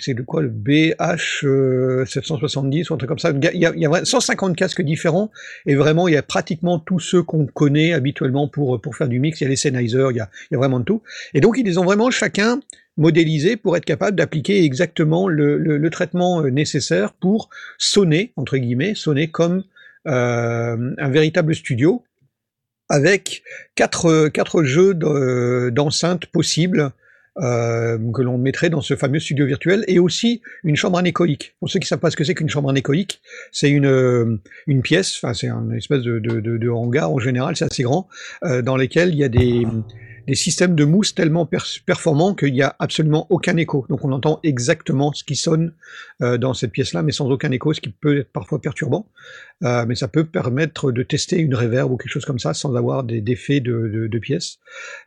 C'est de quoi le BH euh, 770 ou un truc comme ça? Il y a, il y a- il y a vra- 150 casques différents et vraiment il y a pratiquement tous ceux qu'on connaît habituellement pour, pour faire du mix. Il y a les Sennheiser, il y a, vraiment de tout. Et donc ils les ont vraiment chacun modélisés pour être capable d'appliquer exactement le, traitement euh, nécessaire pour sonner, entre guillemets, sonner comme euh, un véritable studio avec quatre, quatre jeux de- d'enceintes possibles que l'on mettrait dans ce fameux studio virtuel, et aussi une chambre anéchoïque. Pour ceux qui ne savent pas ce que c'est qu'une chambre anéchoïque, c'est une, euh, une pièce, enfin c'est une espèce de, de, de, hangar en général, c'est assez grand, euh, dans lesquels il y a des, des systèmes de mousse tellement performants qu'il n'y a absolument aucun écho. Donc on entend exactement ce qui sonne euh, dans cette pièce-là, mais sans aucun écho, ce qui peut être parfois perturbant. Euh, mais ça peut permettre de tester une reverb ou quelque chose comme ça sans avoir des d'effets de, de, de pièces.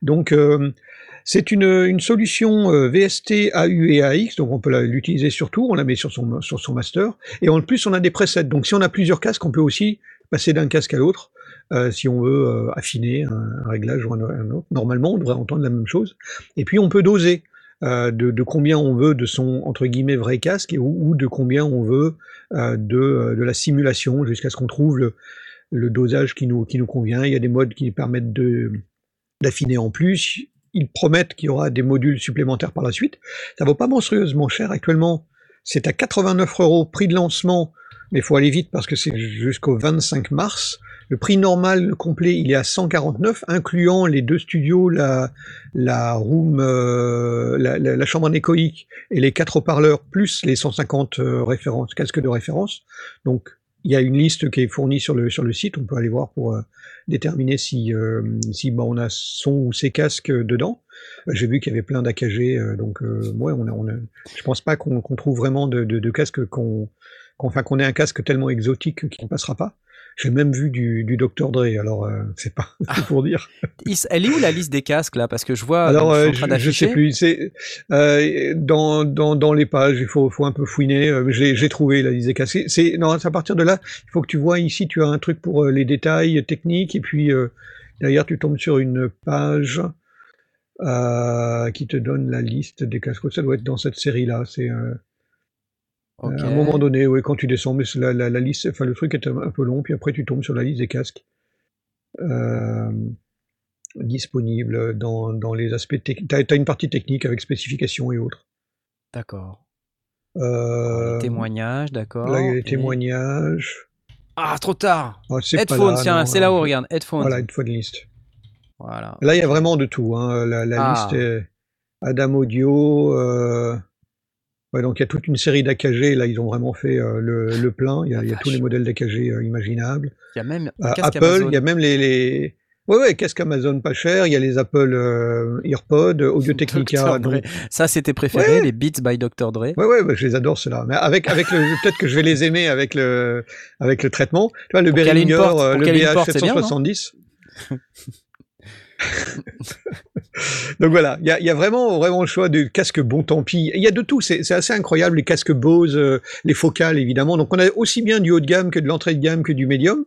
Donc euh, c'est une, solution euh, VST AU et AX, donc on peut l'utiliser sur tout, on la met sur son, sur son master, et en plus on a des presets. Donc si on a plusieurs casques, on peut aussi passer d'un casque à l'autre euh, si on veut euh, affiner un, réglage ou un, autre. Normalement, on devrait entendre la même chose. Et puis on peut doser de, combien on veut de son entre guillemets vrai casque ou, de combien on veut de, de la simulation jusqu'à ce qu'on trouve le, le dosage qui nous, qui nous convient. Il y a des modes qui permettent de d'affiner en plus. Ils promettent qu'il y aura des modules supplémentaires par la suite. Ça vaut pas monstrueusement cher actuellement. C'est à 89 euros prix de lancement, mais il faut aller vite parce que c'est jusqu'au 25 mars. Le prix normal le complet, il est à 149, incluant les deux studios, la, la room, euh, la, la- la chambre et les quatre haut-parleurs, plus les 150 euh, références, casques de référence. Donc, il y a une liste qui est fournie sur le, sur le site. On peut aller voir pour euh, déterminer si, euh, si bah, on a son ou ses casques dedans. Euh, J'ai vu qu'il y avait plein d'AKG, euh, donc ouais, on a, on a, je pense pas qu'on trouve vraiment de, de, de casques qu'on, qu'on, enfin, ait un casque tellement exotique qui ne passera pas. J'ai même vu du, du Dr Dre, alors euh, c'est pas c'est pour dire. Elle est où la liste des casques là? Parce que je vois. Alors, Ah, euh, je je, sais plus. C'est euh, dans, dans, dans les pages. Il faut, faut un peu fouiner. J'ai trouvé la liste des casques. C'est- non, à partir de là. Il faut que tu vois ici. Tu as un truc pour les détails techniques et puis derrière tu tombes sur une page qui te donne la liste des casques. Ça doit être dans cette série là. C'est euh, à un moment donné, oui, quand tu descends, mais la, la, la liste, enfin le truc est un, un peu long, puis après tu tombes sur la liste des casques euh, disponibles dans, dans les aspects techniques. Tu as, une partie technique avec spécifications et autres. D'accord. Euh, Les témoignages, d'accord. Là, il y a les Et- témoignages. Ah, trop tard Ah, c'est là, non, c'est là-haut, regarde. Headphones. Voilà, headphone list. Voilà. Là, il y a vraiment de tout. Hein. La, la Ah. liste est Adam Audio. euh, Ouais, donc il y a toute une série d'AKG, là ils ont vraiment fait euh, le, plein, il y a, tous les modèles d'AKG euh, imaginables. Il y a même euh, Apple, il y a même les, les... Ouais, ouais, casque Amazon pas cher, il y a les Apple euh, AirPods, Audio Technica. Ça c'était préféré, les Beats by Dr. Dre. Ouais, ouais, bah, je les adore ceux-là. Mais avec, avec peut-être que je vais les aimer avec le, avec le traitement. Tu vois, le Behringer, le BH770. Donc voilà, il y a, il y a vraiment, vraiment le choix de casques bon tant pis. Il y a de tout, c'est assez incroyable, les casques Bose, euh, les focales évidemment. Donc on a aussi bien du haut de gamme que de l'entrée de gamme que du médium.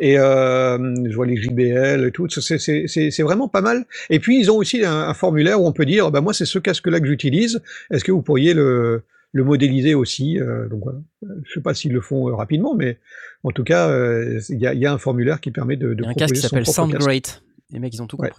Et euh, je vois les JBL et tout, c'est- vraiment pas mal. Et puis ils ont aussi un, un formulaire où on peut dire, bah moi c'est ce casque-là que j'utilise, est-ce que vous pourriez le, le modéliser aussi euh, Donc voilà, je sais pas s'ils le font euh, rapidement, mais en tout cas, euh, il y, a, il y a un formulaire qui permet de, de Il y a un casque qui s'appelle casque. Soundgreat. Les mecs, ils ont tout Ouais.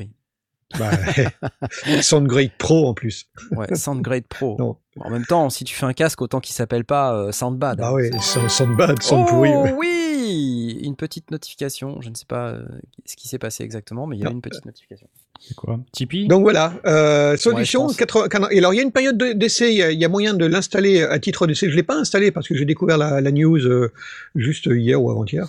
Bah, Soundgrade Pro en plus. Ouais, Soundgrade Pro. Non. En même temps, si tu fais un casque, autant qu'il s'appelle pas euh, Soundbad. Bah oui, sound, sound oh pourri. ouais. oui Une petite notification. Je ne sais pas euh, ce qui s'est passé exactement, mais il y a Non. une petite notification. C'est quoi? Tipeee? Donc voilà, euh, solution. 80 et alors il y a une période de- d'essai, il y a- il y, a moyen de l'installer à titre d'essai. Je l'ai pas installé parce que j'ai découvert la, la news euh, juste hier ou avant-hier.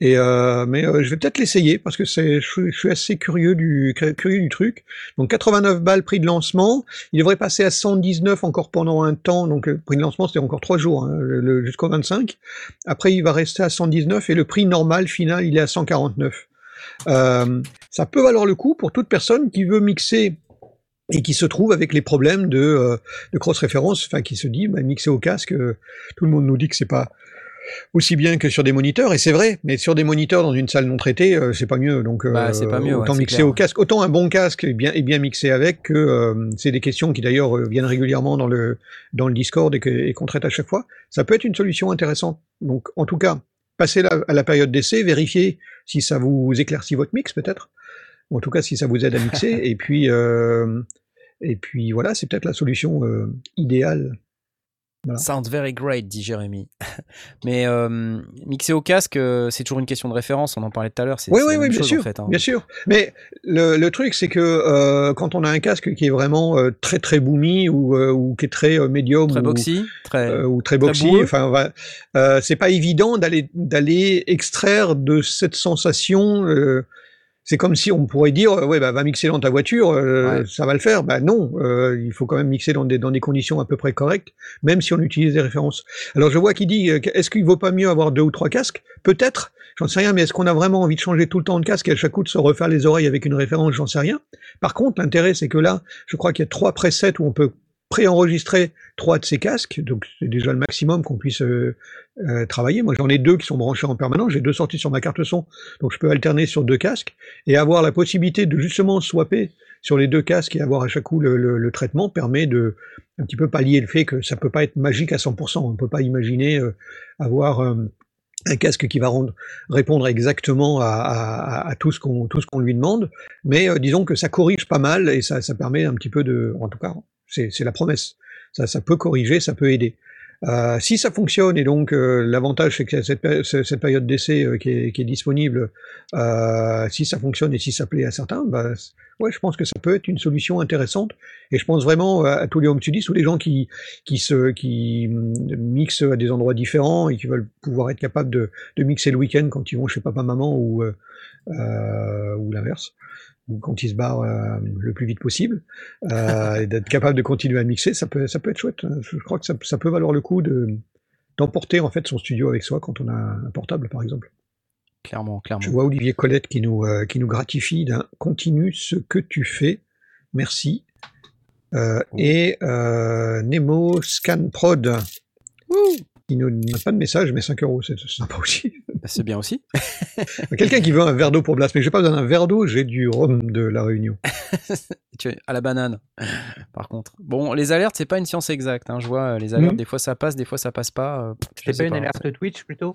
Et euh, mais euh, je vais peut-être l'essayer parce que c'est, je, suis- assez curieux du curieux du truc. Donc 89 balles prix de lancement. Il devrait passer à 119 encore pendant un temps. Donc le prix de lancement c'était encore trois jours, hein, jusqu'au 25. Après il va rester à 119 et le prix normal final il est à 149. Euh, ça peut valoir le coup pour toute personne qui veut mixer et qui se trouve avec les problèmes de, euh, de cross-référence, enfin qui se dit, bah, mixer au casque, euh, tout le monde nous dit que c'est pas aussi bien que sur des moniteurs, et c'est vrai, mais sur des moniteurs dans une salle non traitée, euh, c'est pas mieux. Donc, euh, Bah, c'est pas mieux, ouais, autant mixer clair. au casque, autant un bon casque est bien, est bien mixé avec que euh, c'est des questions qui d'ailleurs euh, viennent régulièrement dans le dans le Discord et qu'on traite à chaque fois. Ça peut être une solution intéressante. Donc, en tout cas, passez la- à la période d'essai, vérifiez si ça vous éclaircit votre mix peut-être. En tout cas, si ça vous aide à mixer. et puis, euh, et puis voilà, c'est peut-être la solution euh, idéale. Voilà. Sound very great, dit Jérémy. Mais euh, mixer au casque, euh, c'est toujours une question de référence. On en parlait tout à l'heure. Oui, oui, oui, bien chose, sûr, en fait, hein. bien sûr. Mais le, le truc, c'est que euh, quand on a un casque qui est vraiment euh, très très boomy ou, ou qui est très médium Très ou, boxy, très. euh, ou très très boxy, enfin, c'est pas évident d'aller d'aller extraire de cette sensation. C'est comme si on pourrait dire, euh, ouais, bah, va mixer dans ta voiture, euh, Ouais. ça va le faire. Bah non, euh, il faut quand même mixer dans des, dans des conditions à peu près correctes, même si on utilise des références. Alors je vois qui dit, euh, est-ce qu'il vaut pas mieux avoir deux ou trois casques? Peut-être, j'en sais rien, mais est-ce qu'on a vraiment envie de changer tout le temps de casque et à chaque coup de se refaire les oreilles avec une référence? J'en sais rien. Par contre, l'intérêt, c'est que là, je crois qu'il y a trois presets où on peut préenregistrer trois de ces casques, donc c'est déjà le maximum qu'on puisse euh, euh, travailler. Moi, j'en ai deux qui sont branchés en permanence, j'ai deux sorties sur ma carte son, donc je peux alterner sur deux casques et avoir la possibilité de justement swapper sur les deux casques et avoir à chaque coup le, le- le traitement permet de un petit peu pallier le fait que ça peut pas être magique à 100%. On ne peut pas imaginer euh, avoir euh, un casque qui va rendre, répondre exactement à, à- à tout ce qu'on lui demande, mais euh, disons que ça corrige pas mal et ça, ça permet un petit peu de, en tout cas, c'est la promesse. Ça, peut corriger, ça peut aider. Euh, si ça fonctionne, et donc euh, l'avantage c'est que cette, péri- ce- cette période d'essai euh, qui, est, disponible, si ça fonctionne et si ça plaît à certains, bah, ouais, je pense que ça peut être une solution intéressante. Et je pense vraiment à, tous les home studies, tous les gens qui, mm, mixent à des endroits différents et qui veulent pouvoir être capables de, mixer le week-end quand ils vont chez papa-maman ou, ou l'inverse ou quand ils se barrent euh, le plus vite possible, euh, d'être capable de continuer à mixer, ça peut, ça peut être chouette. Je crois que ça, ça peut valoir le coup de d'emporter en fait son studio avec soi quand on a un portable, par exemple. Clairement, clairement. Je vois Olivier Colette qui nous, euh, qui nous gratifie d'un continue ce que tu fais, merci. Et Nemo Scan Prod, qui nous n'a pas de message, mais 5 euros, c'est sympa aussi. Bah, C'est bien aussi. Quelqu'un qui veut un verre d'eau pour Blast, mais j'ai pas besoin d'un verre d'eau, j'ai du rhum de la Réunion. Tu es à la banane. Par contre. Bon, les alertes, c'est pas une science exacte. hein. Je vois euh, les alertes, Mhm. des fois ça passe, des fois ça passe pas. euh, je C'est sais pas une alerte Twitch plutôt?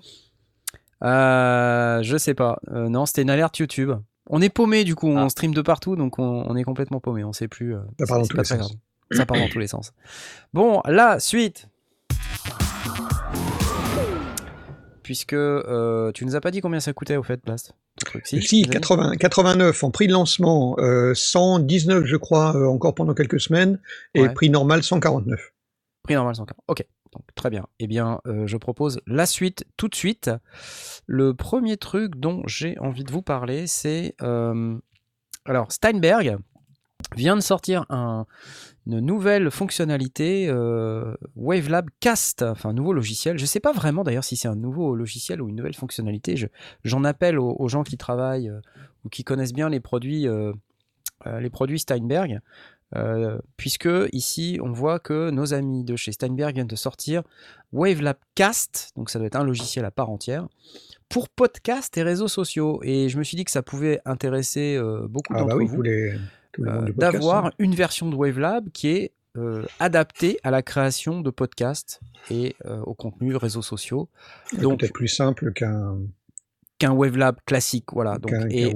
Euh, je sais pas. Euh, non, c'était une alerte YouTube. On est paumé du coup, on Ah. stream de partout, donc on, on est complètement paumé. On sait plus. euh, Ça part dans tous les sens. Ça part dans tous les sens. Bon, la suite. Puisque euh, tu nous as pas dit combien ça coûtait au fait, Blast truc. Si, tu nous as dit 80, 89 en prix de lancement, euh, 119 je crois euh, encore pendant quelques semaines, et Ouais. prix normal 149. Prix normal 140. Ok, donc très bien. Eh bien, euh, je propose la suite tout de suite. Le premier truc dont j'ai envie de vous parler, c'est euh, alors Steinberg vient de sortir un- une nouvelle fonctionnalité euh, Wavelab Cast, enfin un nouveau logiciel. Je ne sais pas vraiment d'ailleurs si c'est un nouveau logiciel ou une nouvelle fonctionnalité. Je- J'en appelle aux, aux gens qui travaillent euh, ou qui connaissent bien les produits euh, les produits Steinberg, puisque ici on voit que nos amis de chez Steinberg viennent de sortir Wavelab Cast, donc ça doit être un logiciel à part entière, pour podcast et réseaux sociaux. Et je me suis dit que ça pouvait intéresser euh, beaucoup Ah d'entre bah oui, vous les, euh, d'avoir hein. une version de Wavelab qui est euh, adaptée à la création de podcasts et euh, au contenu réseaux sociaux. C'est donc- peut-être plus simple qu'un. qu'un Wavelab classique. Voilà. Donc, et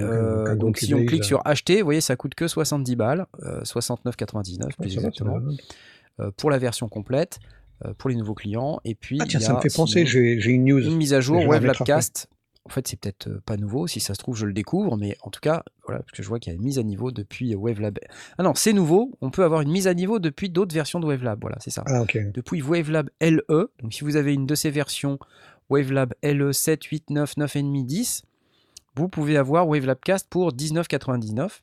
donc si on clique sur acheter, vous voyez, ça coûte que 70 balles, euh, 69,99 plus exactement, pour la version complète, pour les nouveaux clients. Et puis, Ah tiens, il y ça me fait penser, j'ai une news. une mise à jour Wavelabcast. En fait, c'est peut-être euh, pas nouveau. Si ça se trouve, je le découvre. Mais en tout cas, voilà, parce que je vois qu'il y a une mise à niveau depuis euh, Wavelab. Ah non, c'est nouveau. On peut avoir une mise à niveau depuis d'autres versions de Wavelab. Voilà, c'est ça Ah depuis Wavelab LE. Donc si vous avez une de ces versions Wavelab LE 7, 8, 9, 9,5, 10, vous pouvez avoir Wavelabcast pour 19,99.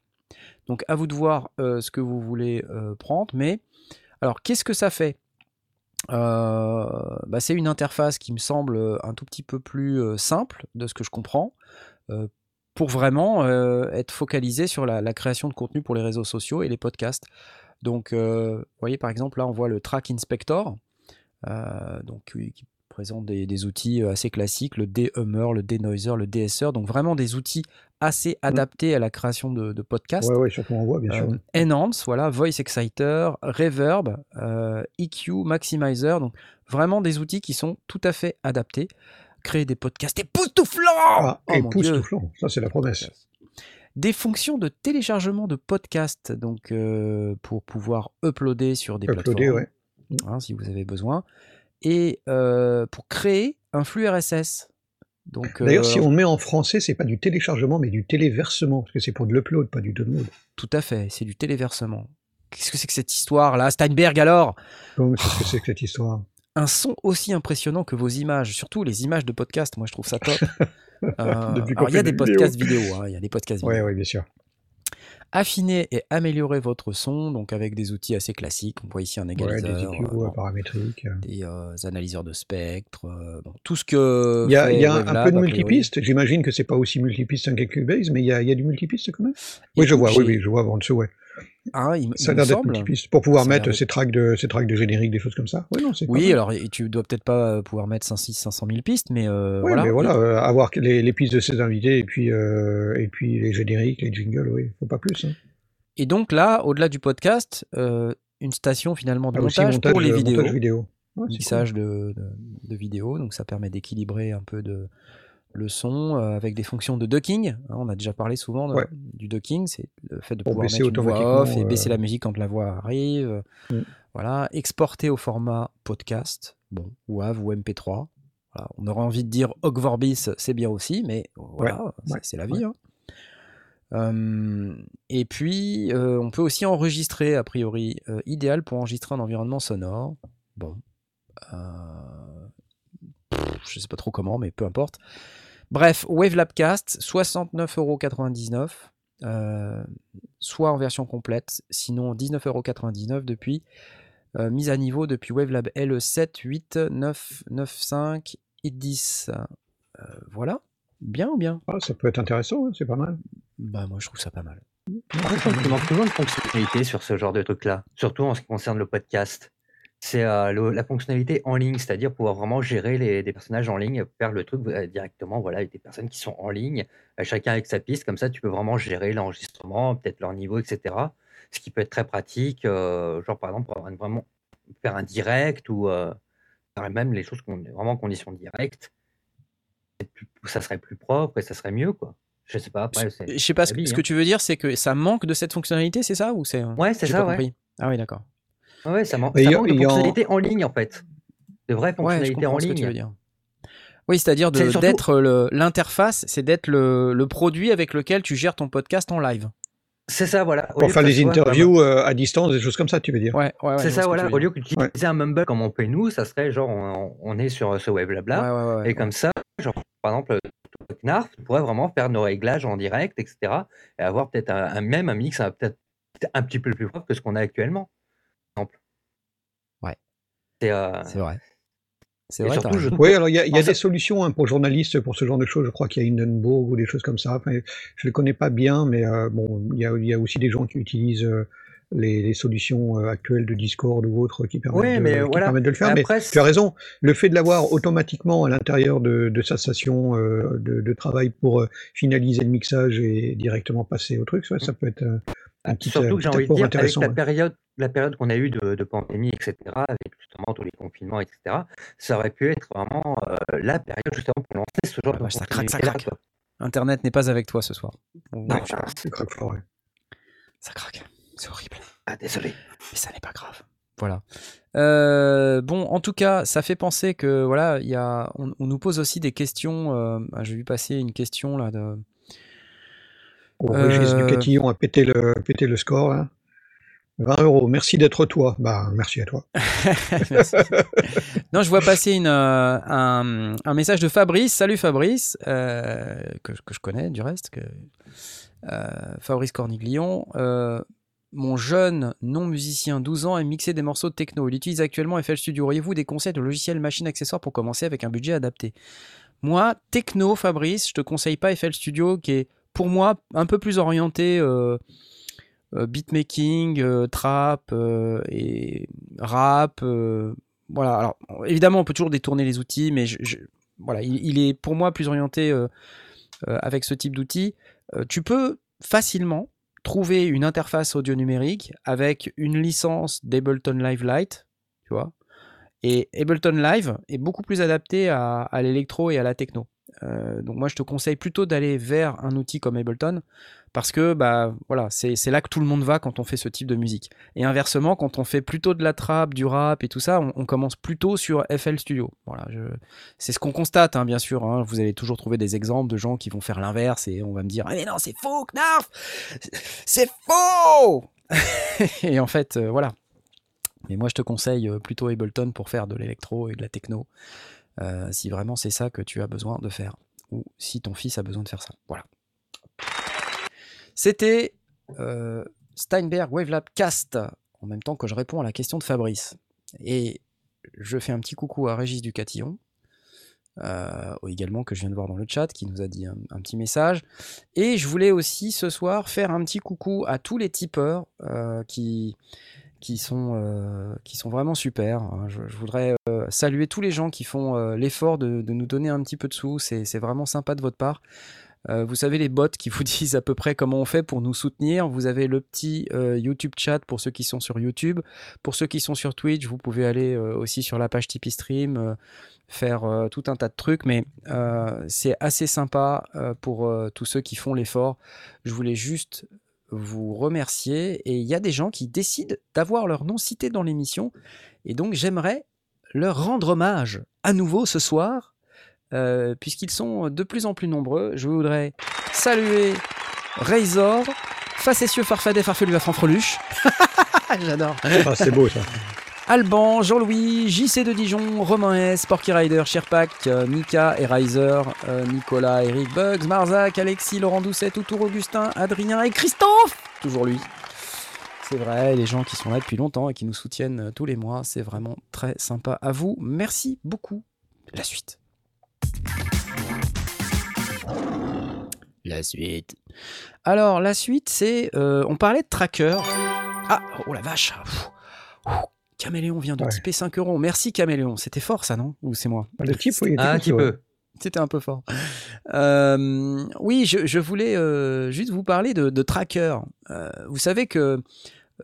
Donc à vous de voir euh, ce que vous voulez euh, prendre. Mais alors qu'est-ce que ça fait? Bah, C'est une interface qui me semble euh, un tout petit peu plus euh, simple de ce que je comprends. euh, pour vraiment euh, être focalisé sur la, création de contenu pour les réseaux sociaux et les podcasts. Donc, euh, vous voyez, par exemple, là, on voit le Track Inspector, euh, donc, qui présente des, outils euh, assez classiques, le D-Hummer, le D-Noiser, le DSR, donc vraiment des outils assez adaptés à la création de, de podcasts. Ouais, ouais, surtout en voix, bien sûr. Euh, Enhance, voilà, Voice Exciter, Reverb, euh, EQ, Maximizer, donc vraiment des outils qui sont tout à fait adaptés. Créer des podcasts époustouflants Ah, Oh mon Dieu. époustouflant, ça c'est la promesse. Des fonctions de téléchargement de podcasts, donc euh, pour pouvoir uploader sur des Uploader, plateformes, hein, si vous avez besoin, et pour créer un flux RSS. D'ailleurs, euh, si on le met en français, c'est pas du téléchargement, mais du téléversement, parce que c'est pour de l'upload, pas du download. tout à fait, c'est du téléversement. Qu'est-ce que c'est que cette histoire là, Steinberg alors? Donc, c'est ce que c'est que cette histoire? un son aussi impressionnant que vos images, surtout les images de podcast, moi je trouve ça top. Euh, alors il y a des podcasts vidéo, hein, il y a des podcasts vidéo. Ouais, ouais, bien sûr. Affiner et améliorer votre son, donc avec des outils assez classiques. On voit ici un Ouais, égaliseur, des EQ euh, bon, paramétriques. euh. des euh, analyseurs de spectre, euh, bon, tout ce que Il y a, fait il y a un- peu de multipiste. J'imagine que c'est pas aussi multipiste qu'un Cubase, mais il y a, il y a du multipiste quand même? Oui, je vois, oui, oui, je vois en dessous, ouais. Hein, il, me- Ça a l'air d'être. Pour pouvoir Ça mettre ces tracks de, ces tracks de générique, des choses comme ça. Oui, non, alors tu dois peut-être pas euh, pouvoir mettre 500, 500 000 pistes, mais euh, voilà. mais voilà, euh, avoir les, les pistes de ses invités et puis, euh, et puis les génériques, les jingles, oui, faut pas plus. hein. Et donc là, au-delà du podcast, une station finalement de Ah, montage, pour les vidéos. montage vidéo. Ouais, mixage de, de, de vidéos, donc ça permet d'équilibrer un peu de, le son euh, avec des fonctions de ducking. hein, on a déjà parlé souvent de- Ouais. du ducking, c'est le fait de Pour pouvoir baisser mettre une voix off et baisser euh, la musique quand la voix arrive. Mm. Voilà, exporter au format podcast, bon, WAV ou MP3. Voilà, on aurait envie de dire Ogg Vorbis, c'est bien aussi, mais voilà, c'est- ouais, c'est la vie. hein. Euh, et puis, euh, on peut aussi enregistrer, a priori, euh, idéal pour enregistrer un environnement sonore. Bon. Je sais pas trop comment, mais peu importe. Bref, Wavelabcast, 69,99€, euh, soit en version complète, sinon 19,99€ depuis. euh, mise à niveau depuis Wavelab LE7, 8, 9, 9, 5 et 10. Euh, voilà. Bien ou bien? Ah, ça peut être intéressant, hein, c'est pas mal. Bah moi je trouve ça pas mal. Je trouve qu'il manque toujours de fonctionnalité sur ce genre de truc-là, surtout en ce qui concerne le podcast. C'est euh, la fonctionnalité en ligne, c'est-à-dire pouvoir vraiment gérer les, des personnages en ligne, faire le truc euh, directement voilà, avec des personnes qui sont en ligne, euh, chacun avec sa piste, comme ça tu peux vraiment gérer l'enregistrement, peut-être leur niveau, etc. Ce qui peut être très pratique, genre par exemple pour avoir vraiment faire un direct ou même les choses qu'on vraiment en c'est plus- ça serait plus propre et ça serait mieux quoi. Je sais pas, après Je sais pas, ce, la vie, ce hein. que tu veux dire, c'est que ça manque de cette fonctionnalité, c'est ça ou c'est Ouais, c'est ça, pas ouais. Ah oui, d'accord. Ouais, ça, man- Et ça il y a- manque de en- fonctionnalités en ligne en fait. De vraies Ouais, je fonctionnalités en ce que tu veux ligne. dire. Oui, c'est-à-dire d'être l'interface, c'est d'être le, le produit avec lequel tu gères ton podcast en live. C'est ça, voilà. Au Pour faire des soit interviews euh, à distance, des choses comme ça, tu veux dire. Ouais, ouais, ouais. c'est ça, voilà. Au lieu d'utiliser un Mumble comme on fait nous, ça serait genre on, on est sur ce web blabla. Ouais, ouais, ouais, ouais. Et comme ça, genre, par exemple, Knarf, tu pourrais vraiment faire nos réglages en direct, etc. Et avoir peut-être un, un- même un mix un- peut-être un petit peu plus propre que ce qu'on a actuellement. C'est, euh, C'est vrai. C'est Et vrai, t'as surtout, je Oui, alors il y a, y des solutions hein, pour journalistes pour ce genre de choses. Je crois qu'il y a Hindenburg ou des choses comme ça. Enfin, je ne les connais pas bien, mais euh, bon, il y a, il y a aussi des gens qui utilisent euh, les, les solutions euh, actuelles de Discord ou autres qui permettent, Oui, de, mais qui voilà. permettent de le faire. Mais tu as raison, le fait de l'avoir automatiquement à l'intérieur de, de sa station euh, de, de travail pour finaliser le mixage et directement passer au truc, ça, ça peut être euh, Surtout un que j'ai envie de dire, avec la période, la période qu'on a eue de, de pandémie, etc., avec justement tous les confinements, etc., ça aurait pu être vraiment euh, la période justement pour lancer ce genre Ah de bah, ça craque, ça craque. Internet n'est pas avec toi ce soir. Non, je- ah, C'est craque fort, ouais. Ça craque. C'est horrible. ah, désolé. Mais ça n'est pas grave. Voilà. Euh, bon, en tout cas, ça fait penser que voilà, il y a, on, on nous pose aussi des questions. euh, ah, J'ai vu passer une question là de. Au Régis Euh, Ducatillon a pété le, pété le score. Là. 20 euros, merci d'être toi. Bah, merci à toi. Merci. non, je vois passer une, euh, un, un message de Fabrice. Salut Fabrice, euh, que, que je connais du reste. Que, euh, Fabrice Corniglion. euh, mon jeune non-musicien, 12 ans, aime mixer des morceaux de techno. Il utilise actuellement FL Studio. Auriez-vous des conseils de logiciels, machines, accessoires pour commencer avec un budget adapté? Moi, techno, Fabrice, je te conseille pas FL Studio, qui est pour moi un peu plus orienté euh, euh, beatmaking, euh, trap et rap. voilà. Alors évidemment, on peut toujours détourner les outils, mais voilà, il, est pour moi plus orienté avec ce type d'outils. Tu peux facilement trouver une interface audio numérique avec une licence d'Ableton Live Lite, tu vois. Et Ableton Live est beaucoup plus adapté à l'électro et à la techno. Euh, donc moi, je te conseille plutôt d'aller vers un outil comme Ableton parce que bah voilà, c'est là que tout le monde va quand on fait ce type de musique. Et inversement, quand on fait plutôt de la trap, du rap et tout ça, on, commence plutôt sur FL Studio. Voilà, c'est ce qu'on constate, hein, bien sûr. hein. Vous allez toujours trouver des exemples de gens qui vont faire l'inverse et on va me dire, Ah, mais non, c'est faux, Knarf, c'est faux. et en fait, euh, voilà. Mais moi, je te conseille euh, plutôt Ableton pour faire de l'électro et de la techno, euh, si vraiment c'est ça que tu as besoin de faire, ou si ton fils a besoin de faire ça. Voilà. C'était euh, Steinberg Wavelab Cast, en même temps que je réponds à la question de Fabrice. Et je fais un petit coucou à Régis Ducatillon, euh, également que je viens de voir dans le chat, qui nous a dit un, petit message. Et je voulais aussi ce soir faire un petit coucou à tous les tipeurs qui, qui, sont, euh, qui sont vraiment super. hein. Je, voudrais euh, saluer tous les gens qui font euh, l'effort de, de nous donner un petit peu de sous. C'est vraiment sympa de votre part. Vous savez les bots qui vous disent à peu près comment on fait pour nous soutenir. Vous avez le petit YouTube chat pour ceux qui sont sur YouTube. Pour ceux qui sont sur Twitch, vous pouvez aller aussi sur la page Tipeee Stream, faire tout un tas de trucs. Mais c'est assez sympa pour tous ceux qui font l'effort. Je voulais juste vous remercier. Et il y a des gens qui décident d'avoir leur nom cité dans l'émission. Et donc j'aimerais leur rendre hommage à nouveau ce soir euh, puisqu'ils sont de plus en plus nombreux. Je voudrais saluer Razor, Facétieux Farfadet Farfelu à. J'adore. Ah, c'est beau ça. Alban, Jean-Louis, JC de Dijon, Romain S, Porky Rider, Sherpak, euh, Mika et Riser, euh, Nicolas, Eric, Bugs, Marzac, Alexis, Laurent Doucet, Toutour Augustin, Adrien et Christophe Toujours lui. C'est vrai, les gens qui sont là depuis longtemps et qui nous soutiennent euh, tous les mois, c'est vraiment très sympa à vous. Merci beaucoup. La suite. La suite. Alors, la suite, c'est. euh, on parlait de tracker. Ah, oh la vache. Ouh, Caméléon vient de Ouais. tiper 5 euros. Merci Caméléon. C'était fort ça, non? Ou c'est moi? Le type, oui, il était Ah, un petit peu. C'était un peu fort. Euh, oui, je, je voulais euh, juste vous parler de, de tracker. Euh, vous savez que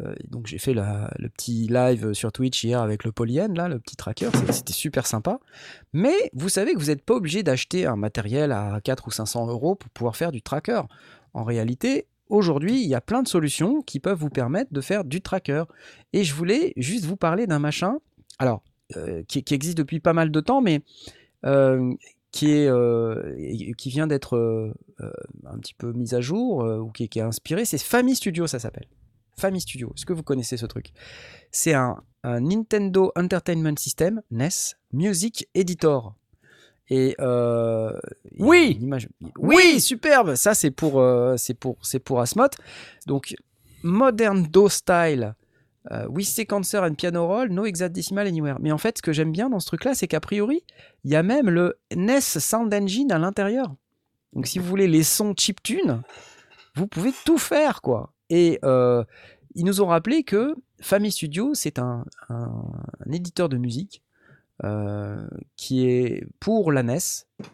euh, donc j'ai fait la- le petit live sur Twitch hier avec le Polyen, là, le petit tracker. C'était super sympa. Mais vous savez que vous n'êtes pas obligé d'acheter un matériel à 4 ou 500 euros pour pouvoir faire du tracker. En réalité, aujourd'hui, il y a plein de solutions qui peuvent vous permettre de faire du tracker. Et je voulais juste vous parler d'un machin, alors, euh, qui, existe depuis pas mal de temps, mais euh, euh, qui vient d'être un petit peu mis à jour, ou qui, est inspiré, c'est Family Studio, ça s'appelle. Family Studio, est-ce que vous connaissez ce truc? C'est un Nintendo Entertainment System, NES, Music Editor. Et euh, Oui image- oui, superbe. Ça c'est pour euh, c'est pour c'est pour Asmod. Donc Modern Do Style euh, with sequencer and piano roll, no exact decimal anywhere. Mais en fait, ce que j'aime bien dans ce truc-là, c'est qu'a priori, il y a même le NES Sound Engine à l'intérieur. Donc si vous voulez les sons chiptune, vous pouvez tout faire, quoi. Et euh, ils nous ont rappelé que Family Studio, c'est un, un- un éditeur de musique qui est pour la NES,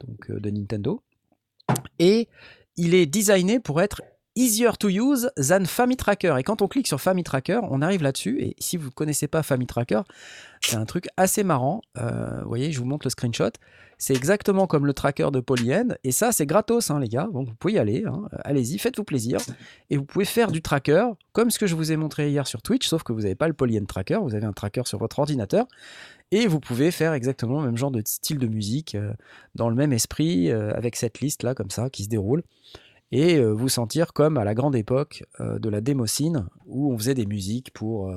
donc euh, de Nintendo, et il est designé pour être easier to use than FamiTracker. Et quand on clique sur FamiTracker, on arrive là-dessus. Et si vous ne connaissez pas FamiTracker, c'est un truc assez marrant. Euh, vous voyez, je vous montre le screenshot. C'est exactement comme le tracker de Polyend. Et ça, c'est gratos, hein, les gars. Donc vous pouvez y aller. hein. Allez-y, faites-vous plaisir. Et vous pouvez faire du tracker, comme ce que je vous ai montré hier sur Twitch, sauf que vous n'avez pas le Polyend tracker. Vous avez un tracker sur votre ordinateur. Et vous pouvez faire exactement le même genre de style de musique, euh, dans le même esprit, euh, avec cette liste-là, comme ça, qui se déroule et euh, vous sentir comme à la grande époque de la démocine où on faisait des musiques pour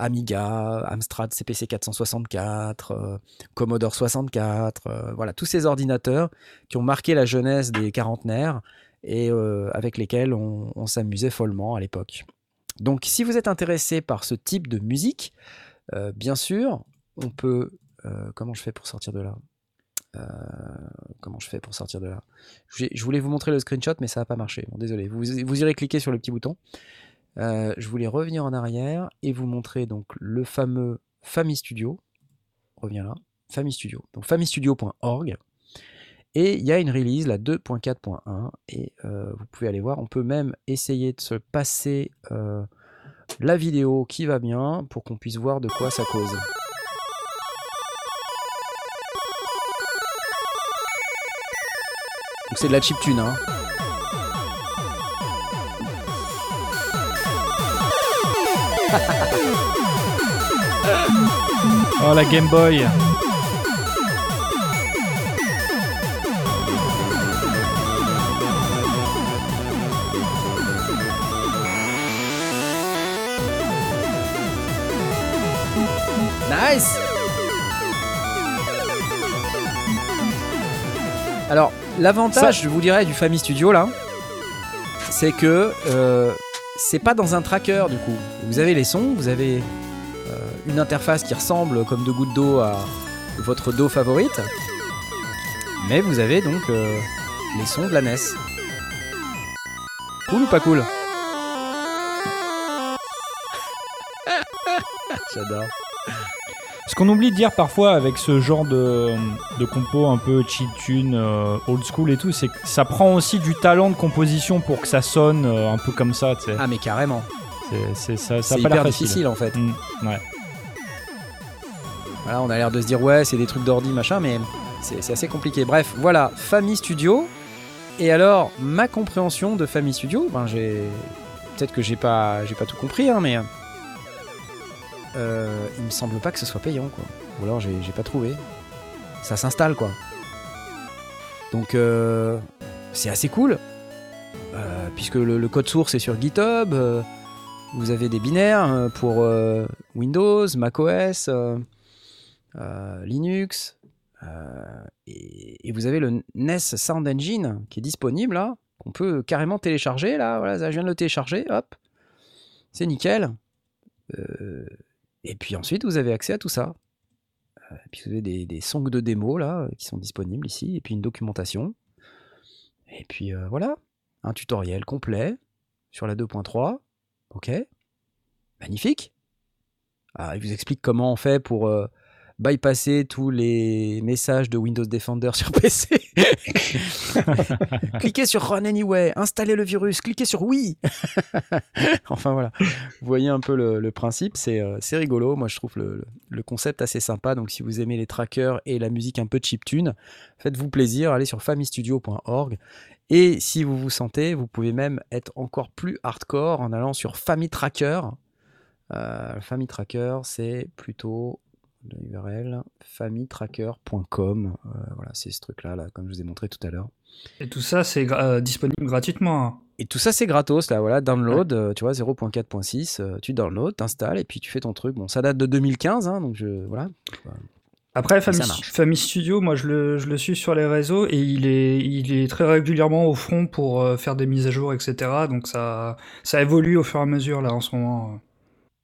Amiga, Amstrad CPC 464, euh, Commodore 64, euh, voilà, tous ces ordinateurs qui ont marqué la jeunesse des quarantenaires et avec lesquels on, s'amusait follement à l'époque. Donc si vous êtes intéressé par ce type de musique, bien sûr, on peut... euh, comment je fais pour sortir de là? Euh, Comment je fais pour sortir de là? Je voulais vous montrer le screenshot, mais ça n'a pas marché. Bon, désolé. Vous, irez cliquer sur le petit bouton. Euh, je voulais revenir en arrière et vous montrer donc le fameux Family Studio. Reviens là. Family Studio. Donc familystudio.org. Et il y a une release, la 2.4.1. Et vous pouvez aller voir. On peut même essayer de se passer la vidéo qui va bien pour qu'on puisse voir de quoi ça cause. Donc c'est de la chiptune, hein. Oh, la Game Boy. Nice Alors, l'avantage, je vous dirais, du Family Studio, là, c'est que euh, c'est pas dans un tracker, du coup. Vous avez les sons, vous avez euh, une interface qui ressemble comme deux gouttes d'eau à votre dos favorite, mais vous avez donc euh, les sons de la NES. Cool ou pas cool? J'adore. Ce qu'on oublie de dire parfois avec ce genre de, de compo un peu cheat tune, euh, old school et tout, c'est que ça prend aussi du talent de composition pour que ça sonne euh, un peu comme ça, tu sais. Ah mais carrément. C'est- c'est- ça, ça C'est a pas l'air hyper facile. difficile en fait. Mm, ouais. Voilà, on a l'air de se dire ouais, c'est des trucs d'ordi machin, mais c'est c'est assez compliqué. Bref, voilà, Family Studio. Et alors, ma compréhension de Family Studio, ben j'ai peut-être que j'ai pas j'ai pas tout compris, hein, mais euh, il me semble pas que ce soit payant quoi. Ou alors j'ai pas trouvé. Ça s'installe quoi. Donc euh, c'est assez cool. Euh, puisque le, code source est sur GitHub. euh, vous avez des binaires pour Windows, macOS, Linux. et, vous avez le NES Sound Engine qui est disponible là, qu'on peut carrément télécharger là. Voilà, je viens de le télécharger, hop, c'est nickel. Et puis ensuite, vous avez accès à tout ça. Euh, et puis vous avez des, des songs de démo là qui sont disponibles ici, et puis une documentation. Et puis euh, voilà, un tutoriel complet sur la 2.3. Ok, magnifique. Ah, il vous explique comment on fait pour euh, bypasser tous les messages de Windows Defender sur PC. cliquez sur Run Anyway, installez le virus, cliquez sur Oui. enfin voilà, vous voyez un peu le, le principe, c'est euh, c'est rigolo. Moi je trouve le, concept assez sympa. Donc si vous aimez les trackers et la musique un peu chiptune, faites-vous plaisir, allez sur famistudio.org. Et si vous vous sentez, vous pouvez même être encore plus hardcore en allant sur FamiTracker. Euh, FamiTracker, c'est plutôt l'URL famitracker.com. Euh, voilà, c'est ce truc-là, là, comme je vous ai montré tout à l'heure. Et tout ça, c'est gra- euh, disponible gratuitement. hein. Et tout ça, c'est gratos, là, voilà, download, euh, tu vois, 0.4.6, euh, tu downloads, t'installes, et puis tu fais ton truc. Bon, ça date de 2015, hein, donc je, voilà. Après. Family Studio, moi je le, je le suis sur les réseaux et il est, il est très régulièrement au front pour faire des mises à jour, etc. Donc ça, ça évolue au fur et à mesure là en ce moment.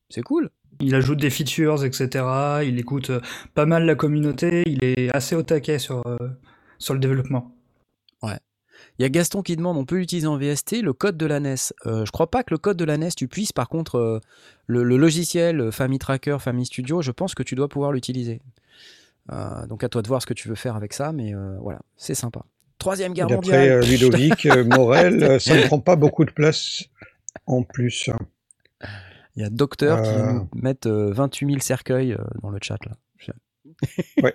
C'est cool. Il ajoute des features, etc. Il écoute euh, pas mal la communauté. Il est assez au taquet sur, euh, sur le développement. Il y a Gaston qui demande on peut l'utiliser en VST, le code de la NES. Euh, je crois pas que le code de la NES tu puisses, par contre, euh, le, le logiciel Family Tracker, Family Studio, je pense que tu dois pouvoir l'utiliser. Euh, donc à toi de voir ce que tu veux faire avec ça, mais euh, voilà, c'est sympa. Troisième guerre D'après mondiale. euh, Ludovic Morel, ça ne prend pas beaucoup de place en plus. Il y a Docteur qui Euh. nous mettre euh, 28 000 cercueils euh, dans le chat là. Ouais.